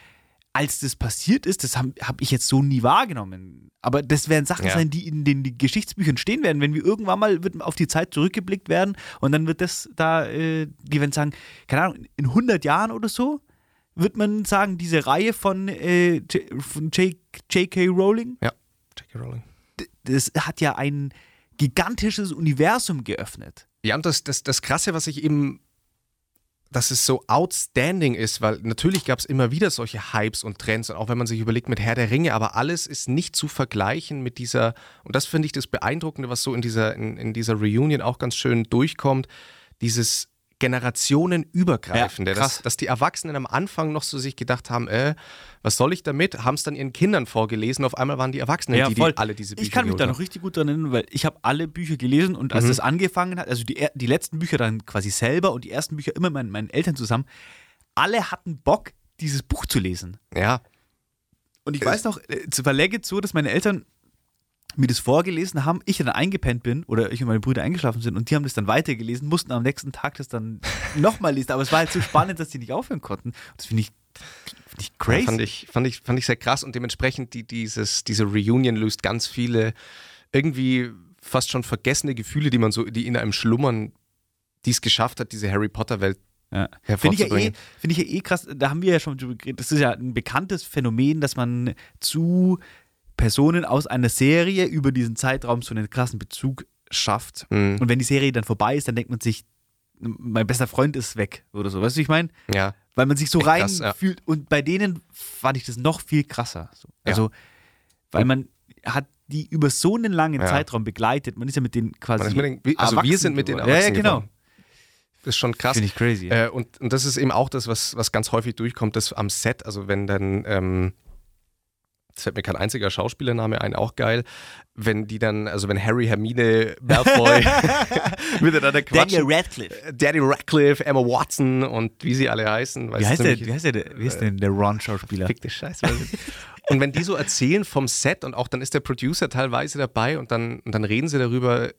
als das passiert ist, das habe hab ich jetzt so nie wahrgenommen. Aber das werden Sachen Ja. sein, die in den die Geschichtsbüchern stehen werden. Wenn wir irgendwann mal wird auf die Zeit zurückgeblickt werden und dann wird das da, äh, die werden sagen, keine Ahnung, in 100 Jahren oder so, wird man sagen, diese Reihe von, äh, von J.K. Rowling, Ja, J.K. Rowling. das hat ja ein gigantisches Universum geöffnet. Ja, und das, das, das Krasse, was ich eben, dass es so outstanding ist, weil natürlich gab es immer wieder solche Hypes und Trends, und auch wenn man sich überlegt mit Herr der Ringe, aber alles ist nicht zu vergleichen mit dieser, und das finde ich das Beeindruckende, was so in dieser, in, in dieser Reunion auch ganz schön durchkommt, dieses generationenübergreifende, Ja, dass, dass die Erwachsenen am Anfang noch so sich gedacht haben, äh, was soll ich damit? Haben es dann ihren Kindern vorgelesen, auf einmal waren die Erwachsenen, die, die alle diese Bücher Ich kann mich da noch richtig gut dran erinnern, weil ich habe alle Bücher gelesen und als Mhm. das angefangen hat, also die, die letzten Bücher dann quasi selber und die ersten Bücher immer mit meinen Eltern zusammen, alle hatten Bock, dieses Buch zu lesen. Ja, Und ich weiß noch, äh, es war legit so, dass meine Eltern mir das vorgelesen haben, ich dann eingepennt bin oder ich und meine Brüder eingeschlafen sind und die haben das dann weitergelesen, mussten am nächsten Tag das dann [laughs] nochmal lesen. Aber es war halt so spannend, dass die nicht aufhören konnten. Das finde ich, find ich crazy. Fand ich, fand, ich, fand ich sehr krass und dementsprechend die, dieses, diese Reunion löst ganz viele irgendwie fast schon vergessene Gefühle, die man so, die in einem schlummern, die es geschafft hat, diese Harry Potter-Welt Ja. Finde ich, ja eh, find ich ja eh krass, da haben wir ja schon drüber geredet. Das ist ja ein bekanntes Phänomen, dass man zu Personen aus einer Serie über diesen Zeitraum so einen krassen Bezug schafft. Mhm. Und wenn die Serie dann vorbei ist, dann denkt man sich, mein bester Freund ist weg oder so. Weißt du, wie ich meine? Ja, Weil man sich so rein krass, ja. fühlt. Und bei denen fand ich das noch viel krasser. So. Ja. Also, weil man hat die über so einen langen Ja. Zeitraum begleitet. Man ist ja mit denen quasi. Mit den, also wir sind mit den geworden. Erwachsenen Ja, ja, genau. geworden. Das ist schon krass. Finde ich crazy. Äh, und, und das ist eben auch das, was, was ganz häufig durchkommt, das am Set, also wenn dann, ähm, es fällt mir kein einziger Schauspielername ein, auch geil, wenn die dann, also wenn Harry, Hermine, Malfoy [laughs] miteinander quatschen. Daniel Radcliffe. Daddy Radcliffe, Emma Watson und wie sie alle heißen. Wie heißt, der, wie, heißt der, wie heißt denn der Ron-Schauspieler? Fickte Scheiße. weiß ich nicht. und wenn die so erzählen vom Set und auch dann ist der Producer teilweise dabei und dann, und dann reden sie darüber,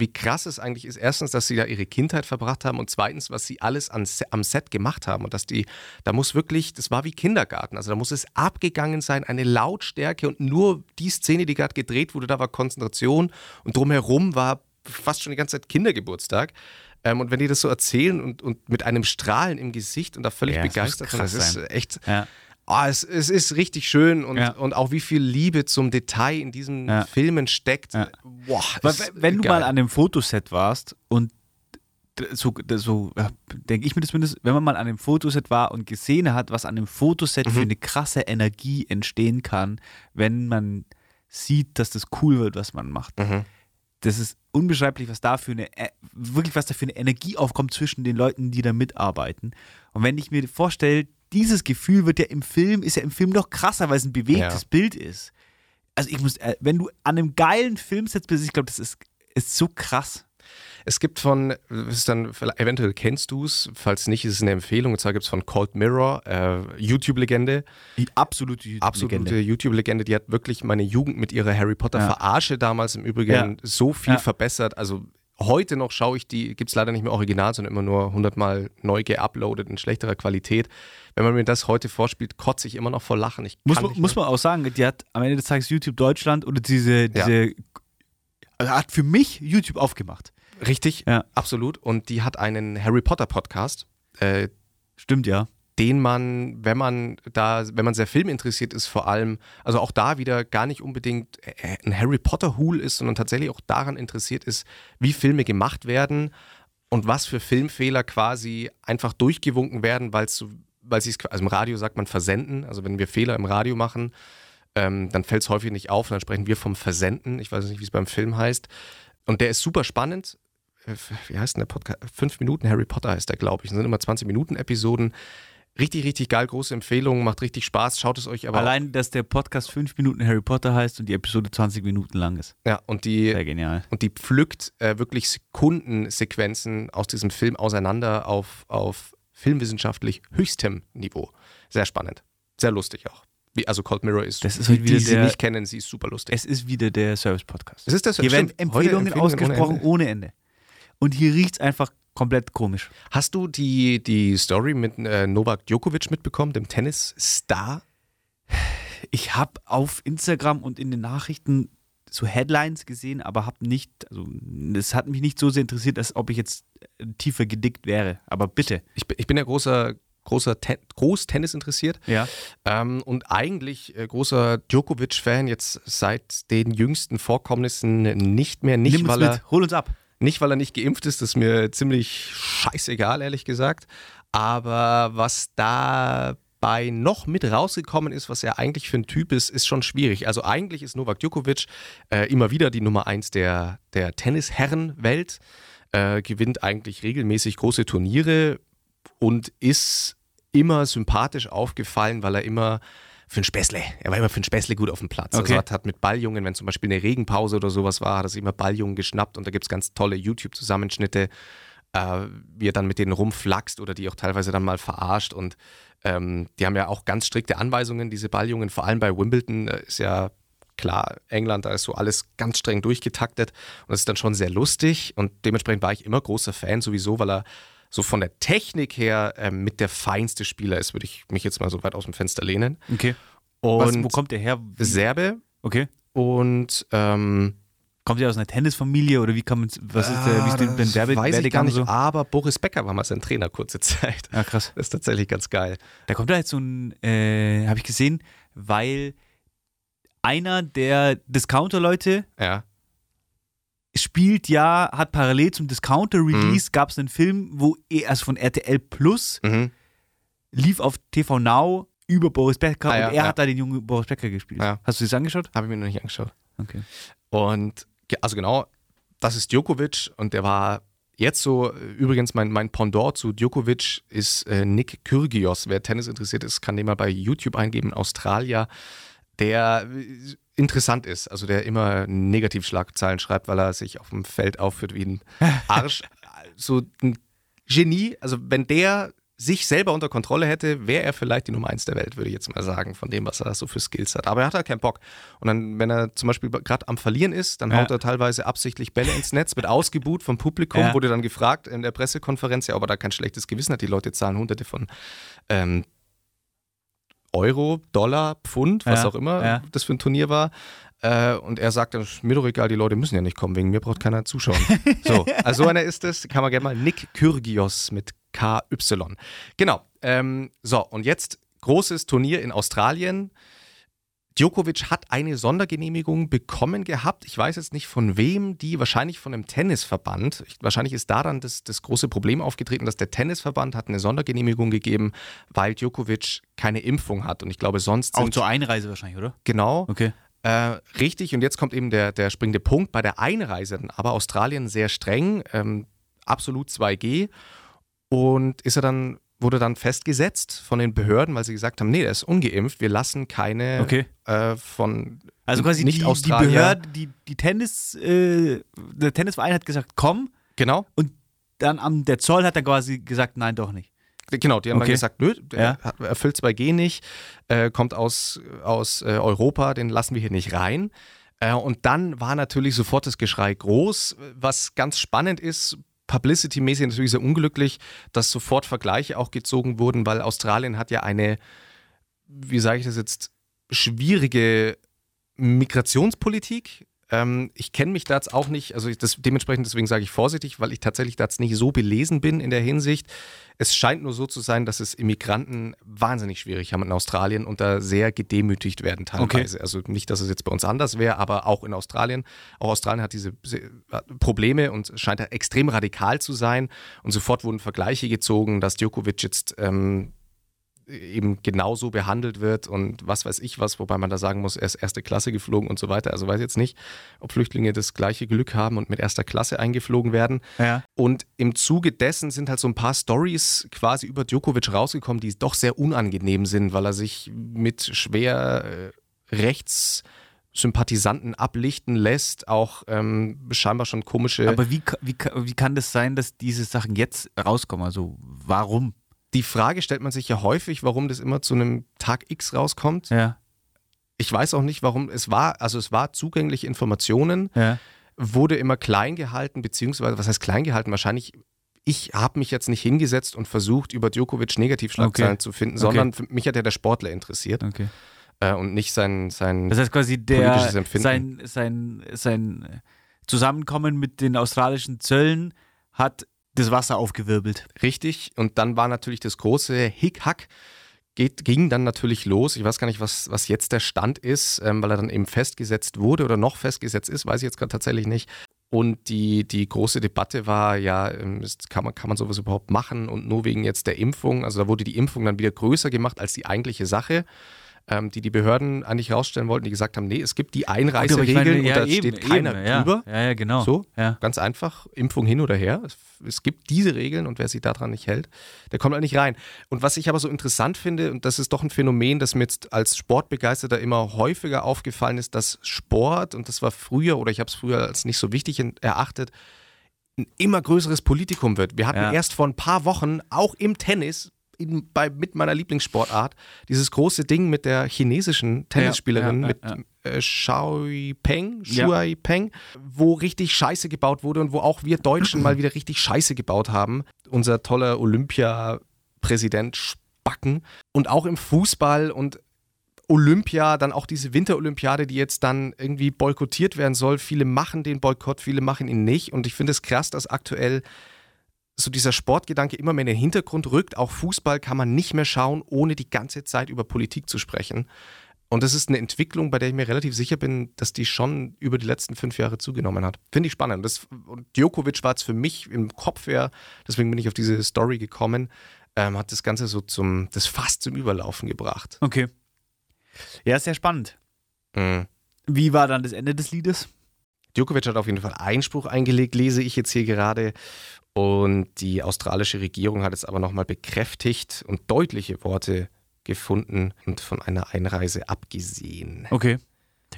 wie krass es eigentlich ist. Erstens, dass sie da ihre Kindheit verbracht haben und zweitens, was sie alles an, am Set gemacht haben und dass die, da muss wirklich, das war wie Kindergarten. Also da muss es abgegangen sein, eine Lautstärke und nur die Szene, die gerade gedreht wurde, da war Konzentration und drumherum war fast schon die ganze Zeit Kindergeburtstag. Ähm, und wenn die das so erzählen und, und mit einem Strahlen im Gesicht und da völlig Ja, begeistert, sind, das ist sein. echt, Ja. Ah, es, es ist richtig schön und, Ja. und auch wie viel Liebe zum Detail in diesen Ja. Filmen steckt. Ja. Boah, wenn du geil. mal an einem Fotoset warst und so, so denke ich mir das zumindest, wenn man mal an einem Fotoset war und gesehen hat, was an einem Fotoset Mhm. für eine krasse Energie entstehen kann, wenn man sieht, dass das cool wird, was man macht. Mhm. Das ist unbeschreiblich, was da für eine, äh, wirklich was da für eine Energie aufkommt zwischen den Leuten, die da mitarbeiten. Und wenn ich mir vorstelle, dieses Gefühl wird ja im Film, ist ja im Film noch krasser, weil es ein bewegtes Ja. Bild ist. Also ich muss, äh, wenn du an einem geilen Filmset bist, ich glaube, das ist, ist so krass. Es gibt von, ist dann, eventuell kennst du es, falls nicht, ist es eine Empfehlung. Und zwar gibt es von Cold Mirror, äh, YouTube-Legende, Die absolute absolute Legende. YouTube-Legende, die hat wirklich meine Jugend mit ihrer Harry Potter-Verarsche damals im Übrigen Ja. so viel Ja. verbessert. Also heute noch schaue ich die, gibt es leider nicht mehr original, sondern immer nur hundertmal neu geuploadet in schlechterer Qualität. Wenn man mir das heute vorspielt, kotze ich immer noch vor Lachen. Ich Muss, man, muss man auch sagen, die hat am Ende des Tages YouTube Deutschland oder diese, Ja. diese also hat für mich YouTube aufgemacht. Richtig, Ja. absolut. Und die hat einen Harry Potter Podcast, äh, Stimmt, ja. Den man, wenn man da, wenn man sehr filminteressiert ist, vor allem, also auch da wieder gar nicht unbedingt äh, ein Harry Potter Hul ist, sondern tatsächlich auch daran interessiert ist, wie Filme gemacht werden und was für Filmfehler quasi einfach durchgewunken werden, weil es so, weil es, also im Radio sagt man versenden, also wenn wir Fehler im Radio machen, ähm, dann fällt es häufig nicht auf und dann sprechen wir vom Versenden. Ich weiß nicht, wie es beim Film heißt. Und der ist super spannend. Äh, Wie heißt denn der Podcast? Fünf Minuten Harry Potter heißt der, glaube ich. Das sind immer 20 Minuten Episoden. Richtig, richtig geil, große Empfehlung, macht richtig Spaß, schaut es euch aber Allein, dass der Podcast 5 Minuten Harry Potter heißt und die Episode 20 Minuten lang ist. auch, ja, und die, Sehr genial. und die pflückt äh, wirklich Sekundensequenzen aus diesem Film auseinander auf, auf filmwissenschaftlich höchstem Niveau. Sehr spannend, sehr lustig auch. Wie, also Cold Mirror ist, Das ist die, halt die sie der- nicht kennen, sie ist super lustig. Es ist wieder der Service-Podcast. Es ist das Hier werden Empfehlungen, Empfehlungen ohne ausgesprochen Ende. ohne Ende. Und hier riecht es einfach komplett komisch. Hast du die, die Story mit äh, Novak Djokovic mitbekommen, dem Tennisstar? Ich habe auf Instagram und in den Nachrichten so Headlines gesehen, aber habe nicht, also es hat mich nicht so sehr interessiert, als ob ich jetzt äh, tiefer gedickt wäre. Aber bitte. Ich bin, ich bin ja großer, großer Ten Groß-Tennis interessiert Ja. ähm, und eigentlich äh, großer Djokovic-Fan jetzt seit den jüngsten Vorkommnissen nicht mehr. Nicht Nimm uns weil, er, mit, hol uns ab. Nicht, weil er nicht geimpft ist, das ist mir ziemlich scheißegal, ehrlich gesagt. Aber was dabei noch mit rausgekommen ist, was er eigentlich für ein Typ ist, ist schon schwierig. Also eigentlich ist Novak Djokovic äh, immer wieder die Nummer eins der, der Tennisherrenwelt, äh, gewinnt eigentlich regelmäßig große Turniere und ist immer sympathisch aufgefallen, weil er immer für ein Späßle, er war immer für ein Späßle gut auf dem Platz. Okay. Also hat, hat mit Balljungen, wenn zum Beispiel eine Regenpause oder sowas war, hat er sich immer Balljungen geschnappt und da gibt es ganz tolle YouTube-Zusammenschnitte, äh, wie er dann mit denen rumflaxt oder die auch teilweise dann mal verarscht. Und ähm, die haben ja auch ganz strikte Anweisungen, diese Balljungen, vor allem bei Wimbledon äh, ist ja klar, England, da ist so alles ganz streng durchgetaktet. Und das ist dann schon sehr lustig. Und dementsprechend war ich immer großer Fan sowieso, weil er so von der Technik her ähm, mit der feinste Spieler ist, würde ich mich jetzt mal so weit aus dem Fenster lehnen. Okay. Und Was, wo kommt der her? Serbe Okay. und ähm, Kommt der aus einer Tennisfamilie oder wie kann man was ist der, wie ist der, ah, der das Werbe, weiß ich gar nicht, so? aber Boris Becker war mal sein Trainer kurze Zeit. Ja, krass. Das ist tatsächlich ganz geil. Da kommt da jetzt so ein, äh, habe ich gesehen, weil einer der Discounter-Leute Ja. Spielt ja, hat parallel zum Discounter-Release, gab es einen Film, wo er, also von RTL Plus, Mhm. lief auf TV Now über Boris Becker Ah, ja, und er ja. hat da den jungen Boris Becker gespielt. Ja. Hast du das angeschaut? Habe ich mir noch nicht angeschaut. Okay. Und also genau, das ist Djokovic und der war jetzt so, äh, übrigens mein, mein Pendant zu Djokovic ist äh, Nick Kyrgios. Wer Tennis interessiert ist, kann den mal bei YouTube eingeben, Australier, der äh, interessant ist, also der immer Negativschlagzeilen schreibt, weil er sich auf dem Feld aufführt wie ein [laughs] Arsch. so ein Genie, also wenn der sich selber unter Kontrolle hätte, wäre er vielleicht die Nummer eins der Welt, würde ich jetzt mal sagen, von dem, was er so für Skills hat. Aber er hat halt keinen Bock. Und dann, wenn er zum Beispiel gerade am Verlieren ist, dann Ja. haut er teilweise absichtlich Bälle ins Netz, wird ausgebuht vom Publikum, Ja. wurde dann gefragt in der Pressekonferenz, ja, ob er da kein schlechtes Gewissen hat. Die Leute zahlen hunderte von ähm, Euro, Dollar, Pfund, was Ja, auch immer ja. das für ein Turnier war. Äh, und er sagt dann, "Ist mir doch egal, die Leute müssen ja nicht kommen, wegen mir braucht keiner zuschauen. [laughs] so, also so einer ist es, kann man gerne mal, Nick Kyrgios mit KY. Genau, ähm, so und jetzt großes Turnier in Australien. Djokovic hat eine Sondergenehmigung bekommen gehabt. Ich weiß jetzt nicht von wem, die wahrscheinlich von einem Tennisverband. Ich, wahrscheinlich ist daran das, das große Problem aufgetreten, dass der Tennisverband hat eine Sondergenehmigung gegeben, weil Djokovic keine Impfung hat. Und ich glaube, sonst Auch zur Einreise wahrscheinlich, oder? genau Okay. äh, richtig, und jetzt kommt eben der, der springende Punkt bei der Einreise. Aber Australien sehr streng, ähm, absolut 2G. Und ist er dann, wurde dann festgesetzt von den Behörden, weil sie gesagt haben, nee, der ist ungeimpft, wir lassen keine Okay. äh, von Also quasi nicht die, die Australier. Behörde, die, die Tennis, äh, der Tennisverein hat gesagt, komm, Genau, und dann am, der Zoll hat dann quasi gesagt, nein, doch nicht. genau, die haben Okay. dann gesagt, nö, der Ja. erfüllt 2G nicht, äh, kommt aus, aus äh, Europa, den lassen wir hier nicht rein. Äh, und dann war natürlich sofort das Geschrei groß, was ganz spannend ist, publicity-mäßig natürlich sehr unglücklich, dass sofort Vergleiche auch gezogen wurden, weil Australien hat ja eine, wie sage ich das jetzt, schwierige Migrationspolitik. Ähm, ich kenne mich da jetzt auch nicht, also das, dementsprechend deswegen sage ich vorsichtig, weil ich tatsächlich da jetzt nicht so belesen bin in der Hinsicht. Es scheint nur so zu sein, dass es Immigranten wahnsinnig schwierig haben in Australien und da sehr gedemütigt werden teilweise. Also nicht, dass es jetzt bei uns anders wäre, aber auch in Australien. Auch Australien hat diese Probleme und scheint da extrem radikal zu sein. Und sofort wurden Vergleiche gezogen, dass Djokovic jetzt ähm, eben genauso behandelt wird und was weiß ich was, wobei man da sagen muss, er ist erste Klasse geflogen und so weiter. Also weiß jetzt nicht, ob Flüchtlinge das gleiche Glück haben und mit erster Klasse eingeflogen werden. Ja. Und im Zuge dessen sind halt so ein paar Stories quasi über Djokovic rausgekommen, die doch sehr unangenehm sind, weil er sich mit schwer äh, rechts Sympathisanten ablichten lässt, auch ähm, scheinbar schon komische. Aber wie, wie, wie kann das sein, dass diese Sachen jetzt rauskommen? Also warum? Die Frage stellt man sich ja häufig, warum das immer zu einem Tag X rauskommt. Ja. Ich weiß auch nicht, warum es war, also es war zugängliche Informationen, Ja. wurde immer klein gehalten, beziehungsweise, was heißt klein gehalten? Wahrscheinlich, ich habe mich jetzt nicht hingesetzt und versucht, über Djokovic Negativschlagzeilen Okay. zu finden, Okay. sondern für mich hat ja der Sportler interessiert Okay. äh, und nicht sein, sein Das heißt quasi Politisches der Empfinden. sein, sein, sein Zusammenkommen mit den australischen Zöllen hat das Wasser aufgewirbelt. Richtig. Und dann war natürlich das große Hickhack. Geht, ging dann natürlich los. Ich weiß gar nicht, was, was jetzt der Stand ist, ähm, weil er dann eben festgesetzt wurde oder noch festgesetzt ist, weiß ich jetzt gerade tatsächlich nicht. Und die, die große Debatte war, ja, ähm, kann, man, kann man sowas überhaupt machen und nur wegen jetzt der Impfung. Also da wurde die Impfung dann wieder größer gemacht als die eigentliche Sache, ähm, die die Behörden eigentlich rausstellen wollten, die gesagt haben, nee, es gibt die Einreiseregeln und da steht keiner ja. drüber. Ja, ja, genau. So? Ja. Ganz einfach, Impfung hin oder her. Es, es gibt diese Regeln und wer sich daran nicht hält, der kommt halt nicht rein. Und was ich aber so interessant finde, und das ist doch ein Phänomen, das mir jetzt als Sportbegeisterter immer häufiger aufgefallen ist, dass Sport, und das war früher, oder ich habe es früher als nicht so wichtig erachtet, ein immer größeres Politikum wird. Wir hatten Ja. erst vor ein paar Wochen, auch im Tennis, in, bei, mit meiner Lieblingssportart, dieses große Ding mit der chinesischen Tennisspielerin, ja, mit ja. äh, Shui Peng. Shui Peng, wo richtig Scheiße gebaut wurde und wo auch wir Deutschen mal wieder richtig Scheiße gebaut haben. Unser toller Olympia-Präsident Spacken. Und auch im Fußball und Olympia, dann auch diese Winterolympiade, die jetzt dann irgendwie boykottiert werden soll. Viele machen den Boykott, viele machen ihn nicht. Und ich finde es krass, dass aktuell so dieser Sportgedanke immer mehr in den Hintergrund rückt. Auch Fußball kann man nicht mehr schauen, ohne die ganze Zeit über Politik zu sprechen. Und das ist eine Entwicklung, bei der ich mir relativ sicher bin, dass die schon über die letzten fünf Jahre zugenommen hat. Finde ich spannend. Das, und Djokovic war es für mich im Kopf her, deswegen bin ich auf diese Story gekommen, ähm, hat das Ganze so zum, das fast zum Überlaufen gebracht. Okay. Ja, sehr spannend. Mhm. Wie war dann das Ende des Liedes? Djokovic hat auf jeden Fall Einspruch eingelegt, lese ich jetzt hier gerade. Und die australische Regierung hat es aber nochmal bekräftigt und deutliche Worte gefunden und von einer Einreise abgesehen. Okay.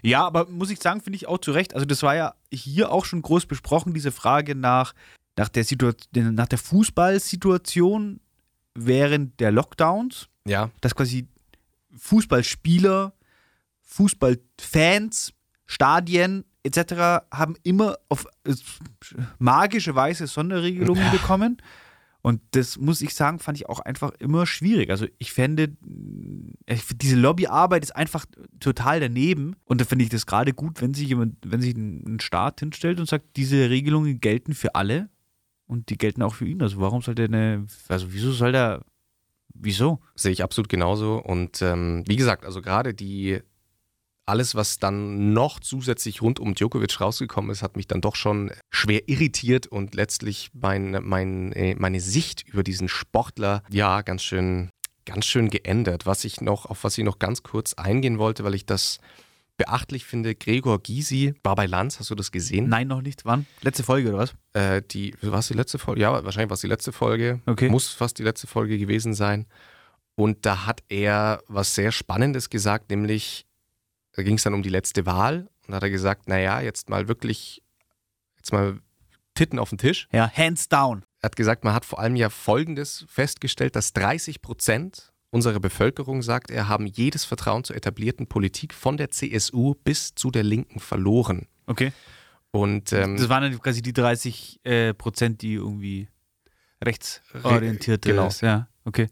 Ja, aber muss ich sagen, finde ich auch zu Recht. Also, das war ja hier auch schon groß besprochen, diese Frage nach, nach, der, Situation, nach der Fußballsituation während der Lockdowns. Ja, dass quasi Fußballspieler, Fußballfans, Stadien etc. haben immer auf äh, magische Weise Sonderregelungen bekommen. Und das muss ich sagen, fand ich auch einfach immer schwierig. Also ich fände, äh, diese Lobbyarbeit ist einfach total daneben. Und da finde ich das gerade gut, wenn sich jemand, wenn sich ein ein Staat hinstellt und sagt, diese Regelungen gelten für alle und die gelten auch für ihn. Also warum soll der eine, also wieso soll der, wieso? sehe ich absolut genauso. Und ähm, wie gesagt, also gerade die, alles, was dann noch zusätzlich rund um Djokovic rausgekommen ist, hat mich dann doch schon schwer irritiert und letztlich mein, mein, äh, meine Sicht über diesen Sportler, ja, ganz schön, ganz schön geändert. Was ich noch, auf was ich noch ganz kurz eingehen wollte, weil ich das beachtlich finde, Gregor Gysi war bei Lanz, hast du das gesehen? Nein, noch nicht. Wann? Letzte Folge oder was? Äh, die, war es die letzte Folge? Ja, wahrscheinlich war es die letzte Folge. Okay. Muss fast die letzte Folge gewesen sein. Und da hat er was sehr Spannendes gesagt, nämlich, da ging es dann um die letzte Wahl. Und da hat er gesagt, naja, jetzt mal wirklich, jetzt mal Titten auf den Tisch. Ja, hands down. Er hat gesagt, man hat vor allem ja Folgendes festgestellt, dass 30 Prozent unserer Bevölkerung, sagt er, haben jedes Vertrauen zur etablierten Politik von der CSU bis zu der Linken verloren. Okay. Und ähm, Das waren dann quasi die 30 äh, Prozent, die irgendwie rechtsorientiert Genau. ist. Ja, okay.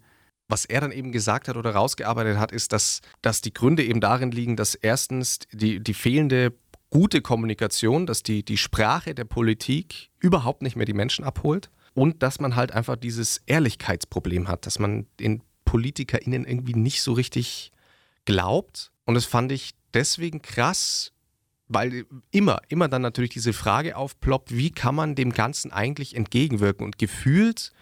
Was er dann eben gesagt hat oder rausgearbeitet hat, ist, dass, dass die Gründe eben darin liegen, dass erstens die, die fehlende gute Kommunikation, dass die, die Sprache der Politik überhaupt nicht mehr die Menschen abholt und dass man halt einfach dieses Ehrlichkeitsproblem hat, dass man den PolitikerInnen irgendwie nicht so richtig glaubt. Und das fand ich deswegen krass, weil immer, immer dann natürlich diese Frage aufploppt, wie kann man dem Ganzen eigentlich entgegenwirken? Und gefühlt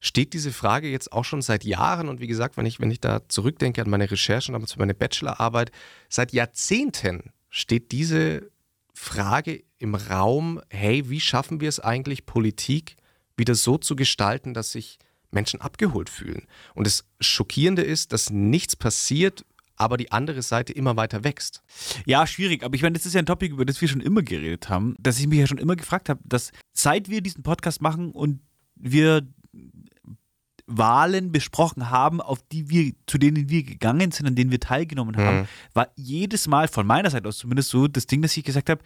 steht diese Frage jetzt auch schon seit Jahren. Und wie gesagt, wenn ich, wenn ich da zurückdenke an meine Recherchen, damals für meine Bachelorarbeit, seit Jahrzehnten steht diese Frage im Raum, hey, wie schaffen wir es eigentlich, Politik wieder so zu gestalten, dass sich Menschen abgeholt fühlen? Und das Schockierende ist, dass nichts passiert, aber die andere Seite immer weiter wächst. Ja, schwierig. Aber ich meine, das ist ja ein Topic, über das wir schon immer geredet haben, dass ich mich ja schon immer gefragt habe, dass seit wir diesen Podcast machen und wir Wahlen besprochen haben, auf die wir, zu denen wir gegangen sind, an denen wir teilgenommen haben, mhm. war jedes Mal von meiner Seite aus zumindest so das Ding, dass ich gesagt habe,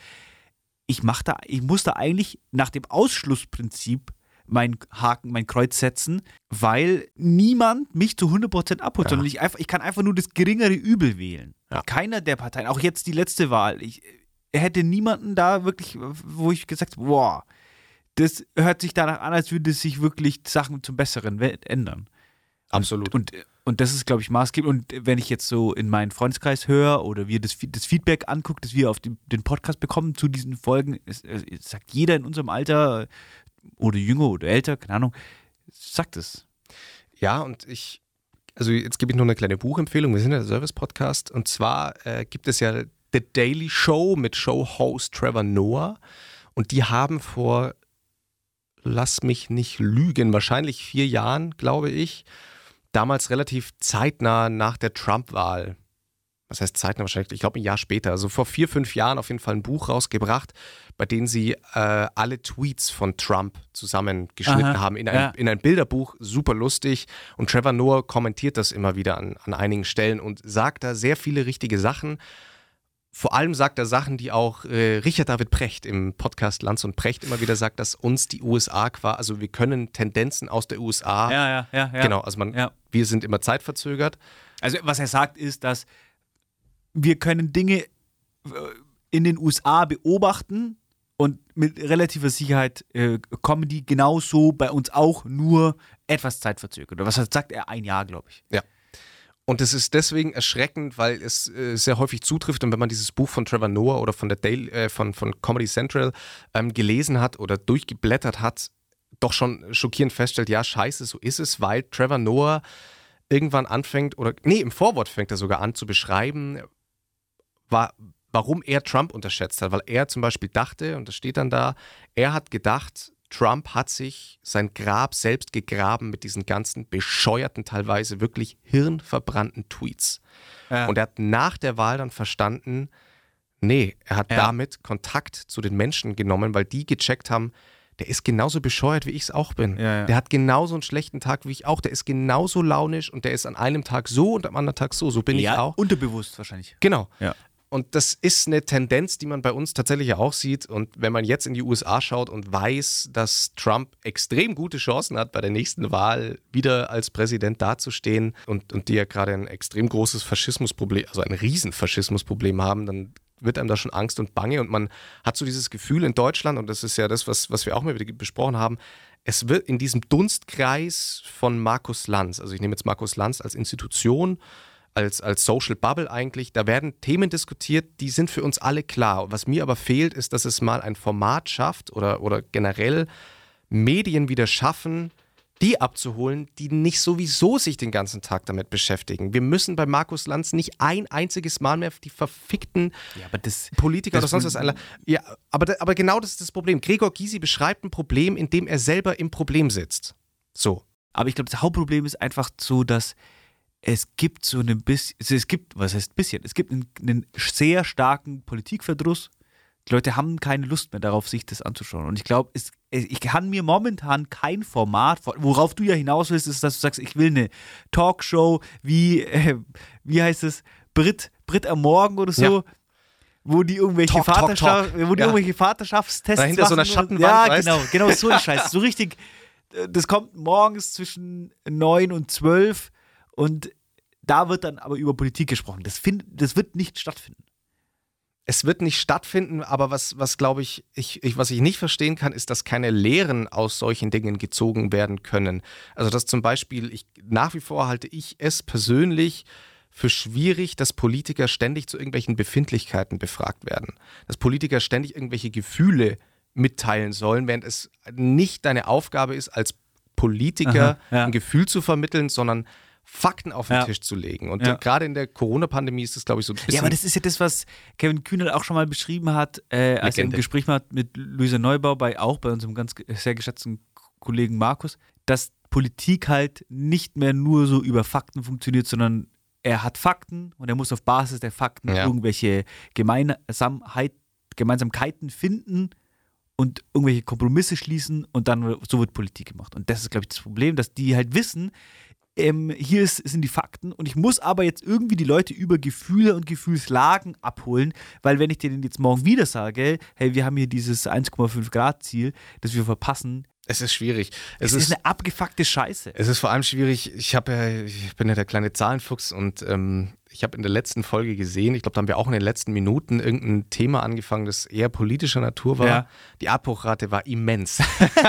ich mach da, ich muss da eigentlich nach dem Ausschlussprinzip mein Haken, mein Kreuz setzen, weil niemand mich zu 100% abholt, ja. sondern ich, einfach, ich kann einfach nur das geringere Übel wählen. Ja. Keiner der Parteien, auch jetzt die letzte Wahl, ich hätte niemanden da wirklich, wo ich gesagt habe, boah, das hört sich danach an, als würde sich wirklich Sachen zum Besseren ändern. Absolut. Und, und, und das ist, glaube ich, maßgeblich. Und wenn ich jetzt so in meinen Freundeskreis höre oder wir das, das Feedback anguckt, das wir auf die, den Podcast bekommen zu diesen Folgen, es, es sagt jeder in unserem Alter oder jünger oder älter, keine Ahnung, sagt es. Ja, und ich, also jetzt gebe ich nur eine kleine Buchempfehlung. Wir sind ja der Service-Podcast und zwar äh, gibt es ja The Daily Show mit Show-Host Trevor Noah und die haben vor lass mich nicht lügen, wahrscheinlich vier Jahren, glaube ich, damals relativ zeitnah nach der Trump-Wahl. Was heißt zeitnah wahrscheinlich? Ich glaube ein Jahr später, also vor vier, fünf Jahren auf jeden Fall ein Buch rausgebracht, bei dem sie äh, alle Tweets von Trump zusammengeschnitten Aha, haben in ein, ja. in ein Bilderbuch, super lustig. Und Trevor Noah kommentiert das immer wieder an, an einigen Stellen und sagt da sehr viele richtige Sachen vor allem sagt er Sachen, die auch äh, Richard David Precht im Podcast Lanz und Precht immer wieder sagt, dass uns die USA quasi, also wir können Tendenzen aus der USA. Ja, ja, ja. ja. Genau, also man, ja. wir sind immer zeitverzögert. Also was er sagt ist, dass wir können Dinge äh, in den USA beobachten und mit relativer Sicherheit äh, kommen die genauso bei uns auch nur etwas zeitverzögert. Oder was sagt er? Ein Jahr, glaube ich. Ja. Und es ist deswegen erschreckend, weil es äh, sehr häufig zutrifft. Und wenn man dieses Buch von Trevor Noah oder von, der Daily, äh, von, von Comedy Central ähm, gelesen hat oder durchgeblättert hat, doch schon schockierend feststellt, ja, scheiße, so ist es, weil Trevor Noah irgendwann anfängt, oder nee, im Vorwort fängt er sogar an zu beschreiben, war, warum er Trump unterschätzt hat. Weil er zum Beispiel dachte, und das steht dann da, er hat gedacht, Trump hat sich sein Grab selbst gegraben mit diesen ganzen bescheuerten, teilweise wirklich hirnverbrannten Tweets. Ja. Und er hat nach der Wahl dann verstanden, nee, er hat ja. damit Kontakt zu den Menschen genommen, weil die gecheckt haben, der ist genauso bescheuert, wie ich es auch bin. Ja, der hat genauso einen schlechten Tag wie ich auch. Der ist genauso launisch und der ist an einem Tag so und am anderen Tag so. So bin ich auch. Unterbewusst wahrscheinlich. Genau. Und das ist eine Tendenz, die man bei uns tatsächlich auch sieht. Und wenn man jetzt in die USA schaut und weiß, dass Trump extrem gute Chancen hat, bei der nächsten Wahl wieder als Präsident dazustehen und, und die ja gerade ein extrem großes Faschismusproblem, also ein Riesenfaschismusproblem haben, dann wird einem da schon Angst und Bange. Und man hat so dieses Gefühl in Deutschland, und das ist ja das, was, was wir auch mal besprochen haben, es wird in diesem Dunstkreis von Markus Lanz, also ich nehme jetzt Markus Lanz als Institution, als, als Social Bubble eigentlich. Da werden Themen diskutiert, die sind für uns alle klar. Was mir aber fehlt, ist, dass es mal ein Format schafft oder, oder generell Medien wieder schaffen, die abzuholen, die nicht sowieso sich den ganzen Tag damit beschäftigen. Wir müssen bei Markus Lanz nicht ein einziges Mal mehr die verfickten ja, das, Politiker das oder sonst was einladen. Ja, aber, aber genau das ist das Problem. Gregor Gysi beschreibt ein Problem, in dem er selber im Problem sitzt. So. Aber ich glaube, das Hauptproblem ist einfach so, dass es gibt so ein bisschen, es gibt, was heißt bisschen, es gibt einen, einen, sehr starken Politikverdruss. Die Leute haben keine Lust mehr darauf, sich das anzuschauen. Und ich glaube, ich kann mir momentan kein Format, worauf du ja hinaus willst, ist, dass du sagst, ich will eine Talkshow wie, äh, wie heißt es, Brit, Brit am Morgen oder so. Ja wo die irgendwelche, talk, Vaterschaft, talk, talk. Wo die ja. irgendwelche Vaterschaftstests Dahinter machen. so einer Schattenwand, Ja, weißt? genau, genau so ein Scheiß. So richtig, äh, das kommt morgens zwischen 9 und 12 und da wird dann aber über Politik gesprochen. Das, find, das wird nicht stattfinden. Es wird nicht stattfinden, aber was, was glaube ich, ich, ich, was ich nicht verstehen kann, ist, dass keine Lehren aus solchen Dingen gezogen werden können. Also, dass zum Beispiel, ich, nach wie vor halte ich es persönlich für schwierig, dass Politiker ständig zu irgendwelchen Befindlichkeiten befragt werden. Dass Politiker ständig irgendwelche Gefühle mitteilen sollen, während es nicht deine Aufgabe ist, als Politiker Aha, ja. ein Gefühl zu vermitteln, sondern Fakten auf den Ja. Tisch zu legen. Und Ja. gerade in der Corona-Pandemie ist das, glaube ich, so ein bisschen. Ja, aber das ist ja das, was Kevin Kühnert auch schon mal beschrieben hat, äh, als er im Legende. Gespräch war mit Luisa Neubau, bei, auch bei unserem ganz sehr geschätzten Kollegen Markus, dass Politik halt nicht mehr nur so über Fakten funktioniert, sondern er hat Fakten und er muss auf Basis der Fakten Ja. irgendwelche Gemeinsamkeit, Gemeinsamkeiten finden und irgendwelche Kompromisse schließen und dann so wird Politik gemacht. Und das ist, glaube ich, das Problem, dass die halt wissen, ähm, hier ist, sind die Fakten und ich muss aber jetzt irgendwie die Leute über Gefühle und Gefühlslagen abholen, weil wenn ich denen jetzt morgen wieder sage, hey, wir haben hier dieses 1,5 Grad Ziel, das wir verpassen, es ist schwierig. es Es ist ist, eine abgefuckte Scheiße. es ist vor allem schwierig. Ich habe ja, ich bin ja der kleine Zahlenfuchs und ähm, ich habe in der letzten Folge gesehen, ich glaube, da haben wir auch in den letzten Minuten irgendein Thema angefangen, das eher politischer Natur war. Ja. Die Abbruchrate war immens.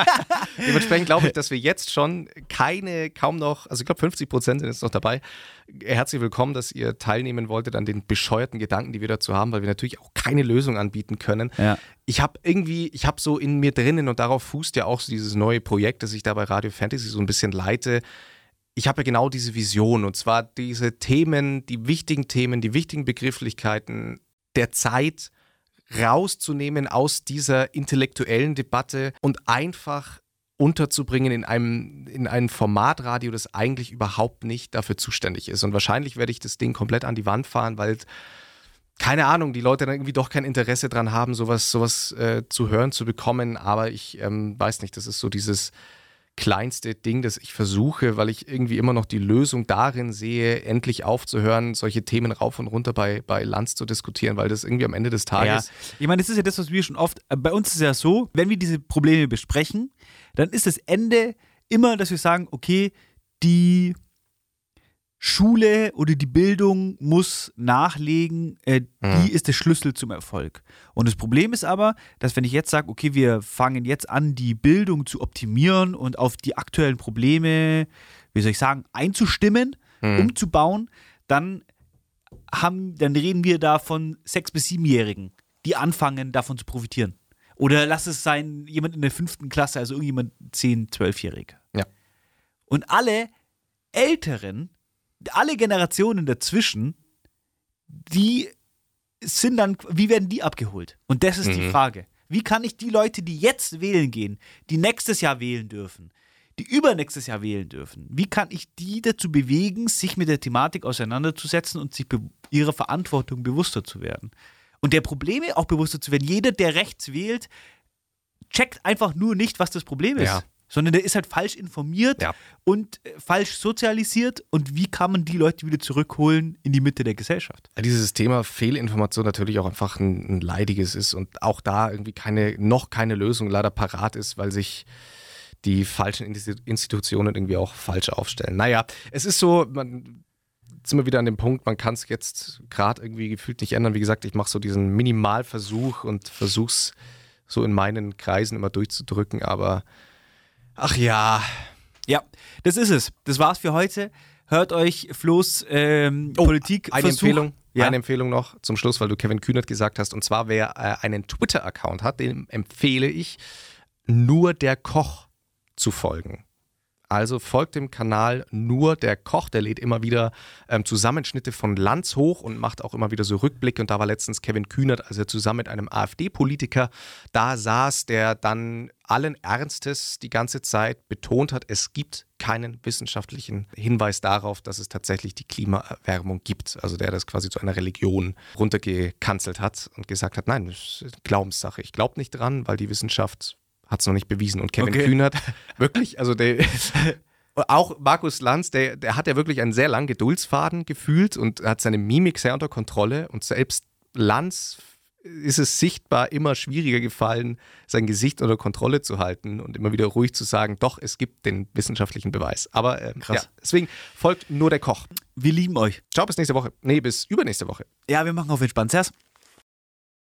[laughs] Dementsprechend glaube ich, dass wir jetzt schon keine, kaum noch, also ich glaube 50 Prozent sind jetzt noch dabei. Herzlich willkommen, dass ihr teilnehmen wolltet an den bescheuerten Gedanken, die wir dazu haben, weil wir natürlich auch keine Lösung anbieten können. Ja. Ich habe irgendwie, ich habe so in mir drinnen und darauf fußt ja auch so dieses neue Projekt, das ich da bei Radio Fantasy so ein bisschen leite. Ich habe ja genau diese Vision und zwar diese Themen, die wichtigen Themen, die wichtigen Begrifflichkeiten der Zeit rauszunehmen aus dieser intellektuellen Debatte und einfach unterzubringen in einem, in einem Formatradio, das eigentlich überhaupt nicht dafür zuständig ist. Und wahrscheinlich werde ich das Ding komplett an die Wand fahren, weil keine Ahnung, die Leute dann irgendwie doch kein Interesse dran haben, sowas, sowas äh, zu hören, zu bekommen. Aber ich ähm, weiß nicht, das ist so dieses kleinste Ding, das ich versuche, weil ich irgendwie immer noch die Lösung darin sehe, endlich aufzuhören, solche Themen rauf und runter bei, bei Lanz zu diskutieren, weil das irgendwie am Ende des Ja. Tages. Ich meine, das ist ja das, was wir schon oft, äh, bei uns ist es ja so, wenn wir diese Probleme besprechen, dann ist das Ende immer, dass wir sagen, okay, die Schule oder die Bildung muss nachlegen, äh, Mhm. die ist der Schlüssel zum Erfolg. Und das Problem ist aber, dass wenn ich jetzt sage, okay, wir fangen jetzt an, die Bildung zu optimieren und auf die aktuellen Probleme, wie soll ich sagen, einzustimmen, Mhm. umzubauen, dann haben, dann reden wir da von sechs- bis siebenjährigen, die anfangen, davon zu profitieren. Oder lass es sein, jemand in der fünften Klasse, also irgendjemand zehn, zwölfjährig. Ja. Und alle Älteren, alle Generationen dazwischen, die sind dann, wie werden die abgeholt? Und das ist die Mhm. Frage. Wie kann ich die Leute, die jetzt wählen gehen, die nächstes Jahr wählen dürfen, die übernächstes Jahr wählen dürfen, wie kann ich die dazu bewegen, sich mit der Thematik auseinanderzusetzen und sich ihrer Verantwortung bewusster zu werden? Und der Probleme auch bewusster zu werden. Jeder, der rechts wählt, checkt einfach nur nicht, was das Problem ist. Ja. Sondern der ist halt falsch informiert Ja. und äh, falsch sozialisiert. Und wie kann man die Leute wieder zurückholen in die Mitte der Gesellschaft? Dieses Thema Fehlinformation natürlich auch einfach ein, ein leidiges ist und auch da irgendwie keine, noch keine Lösung leider parat ist, weil sich die falschen Insti- Institutionen irgendwie auch falsch aufstellen. Naja, es ist so, man sind wir wieder an dem Punkt, man kann es jetzt gerade irgendwie gefühlt nicht ändern. Wie gesagt, ich mache so diesen Minimalversuch und versuche es so in meinen Kreisen immer durchzudrücken, aber ach ja, Ja, das ist es. Das war's für heute. Hört euch Flo's ähm, Politik Eine Empfehlung, Ja. eine Empfehlung noch zum Schluss, weil du Kevin Kühnert gesagt hast. Und zwar, wer äh, einen Twitter-Account hat, dem empfehle ich, nur der Koch zu folgen. Also folgt dem Kanal nur der Koch, der lädt immer wieder ähm, Zusammenschnitte von Lanz hoch und macht auch immer wieder so Rückblicke. Und da war letztens Kevin Kühnert, als er zusammen mit einem AfD-Politiker da saß, der dann allen Ernstes die ganze Zeit betont hat, es gibt keinen wissenschaftlichen Hinweis darauf, dass es tatsächlich die Klimaerwärmung gibt. Also der das quasi zu einer Religion runtergekanzelt hat und gesagt hat, nein, das ist Glaubenssache. Ich glaube nicht dran, weil die Wissenschaft hat es noch nicht bewiesen. Und Kevin Okay. Kühnert, wirklich, also der, [laughs] auch Markus Lanz, der, der hat ja wirklich einen sehr langen Geduldsfaden gefühlt und hat seine Mimik sehr unter Kontrolle. Und selbst Lanz ist es sichtbar immer schwieriger gefallen, sein Gesicht unter Kontrolle zu halten und immer wieder ruhig zu sagen, doch, es gibt den wissenschaftlichen Beweis. Aber Krass. Ja, deswegen folgt nur der Koch. Wir lieben euch. Ciao, bis nächste Woche. Nee, bis übernächste Woche. Ja, wir machen auf entspannt. Servus.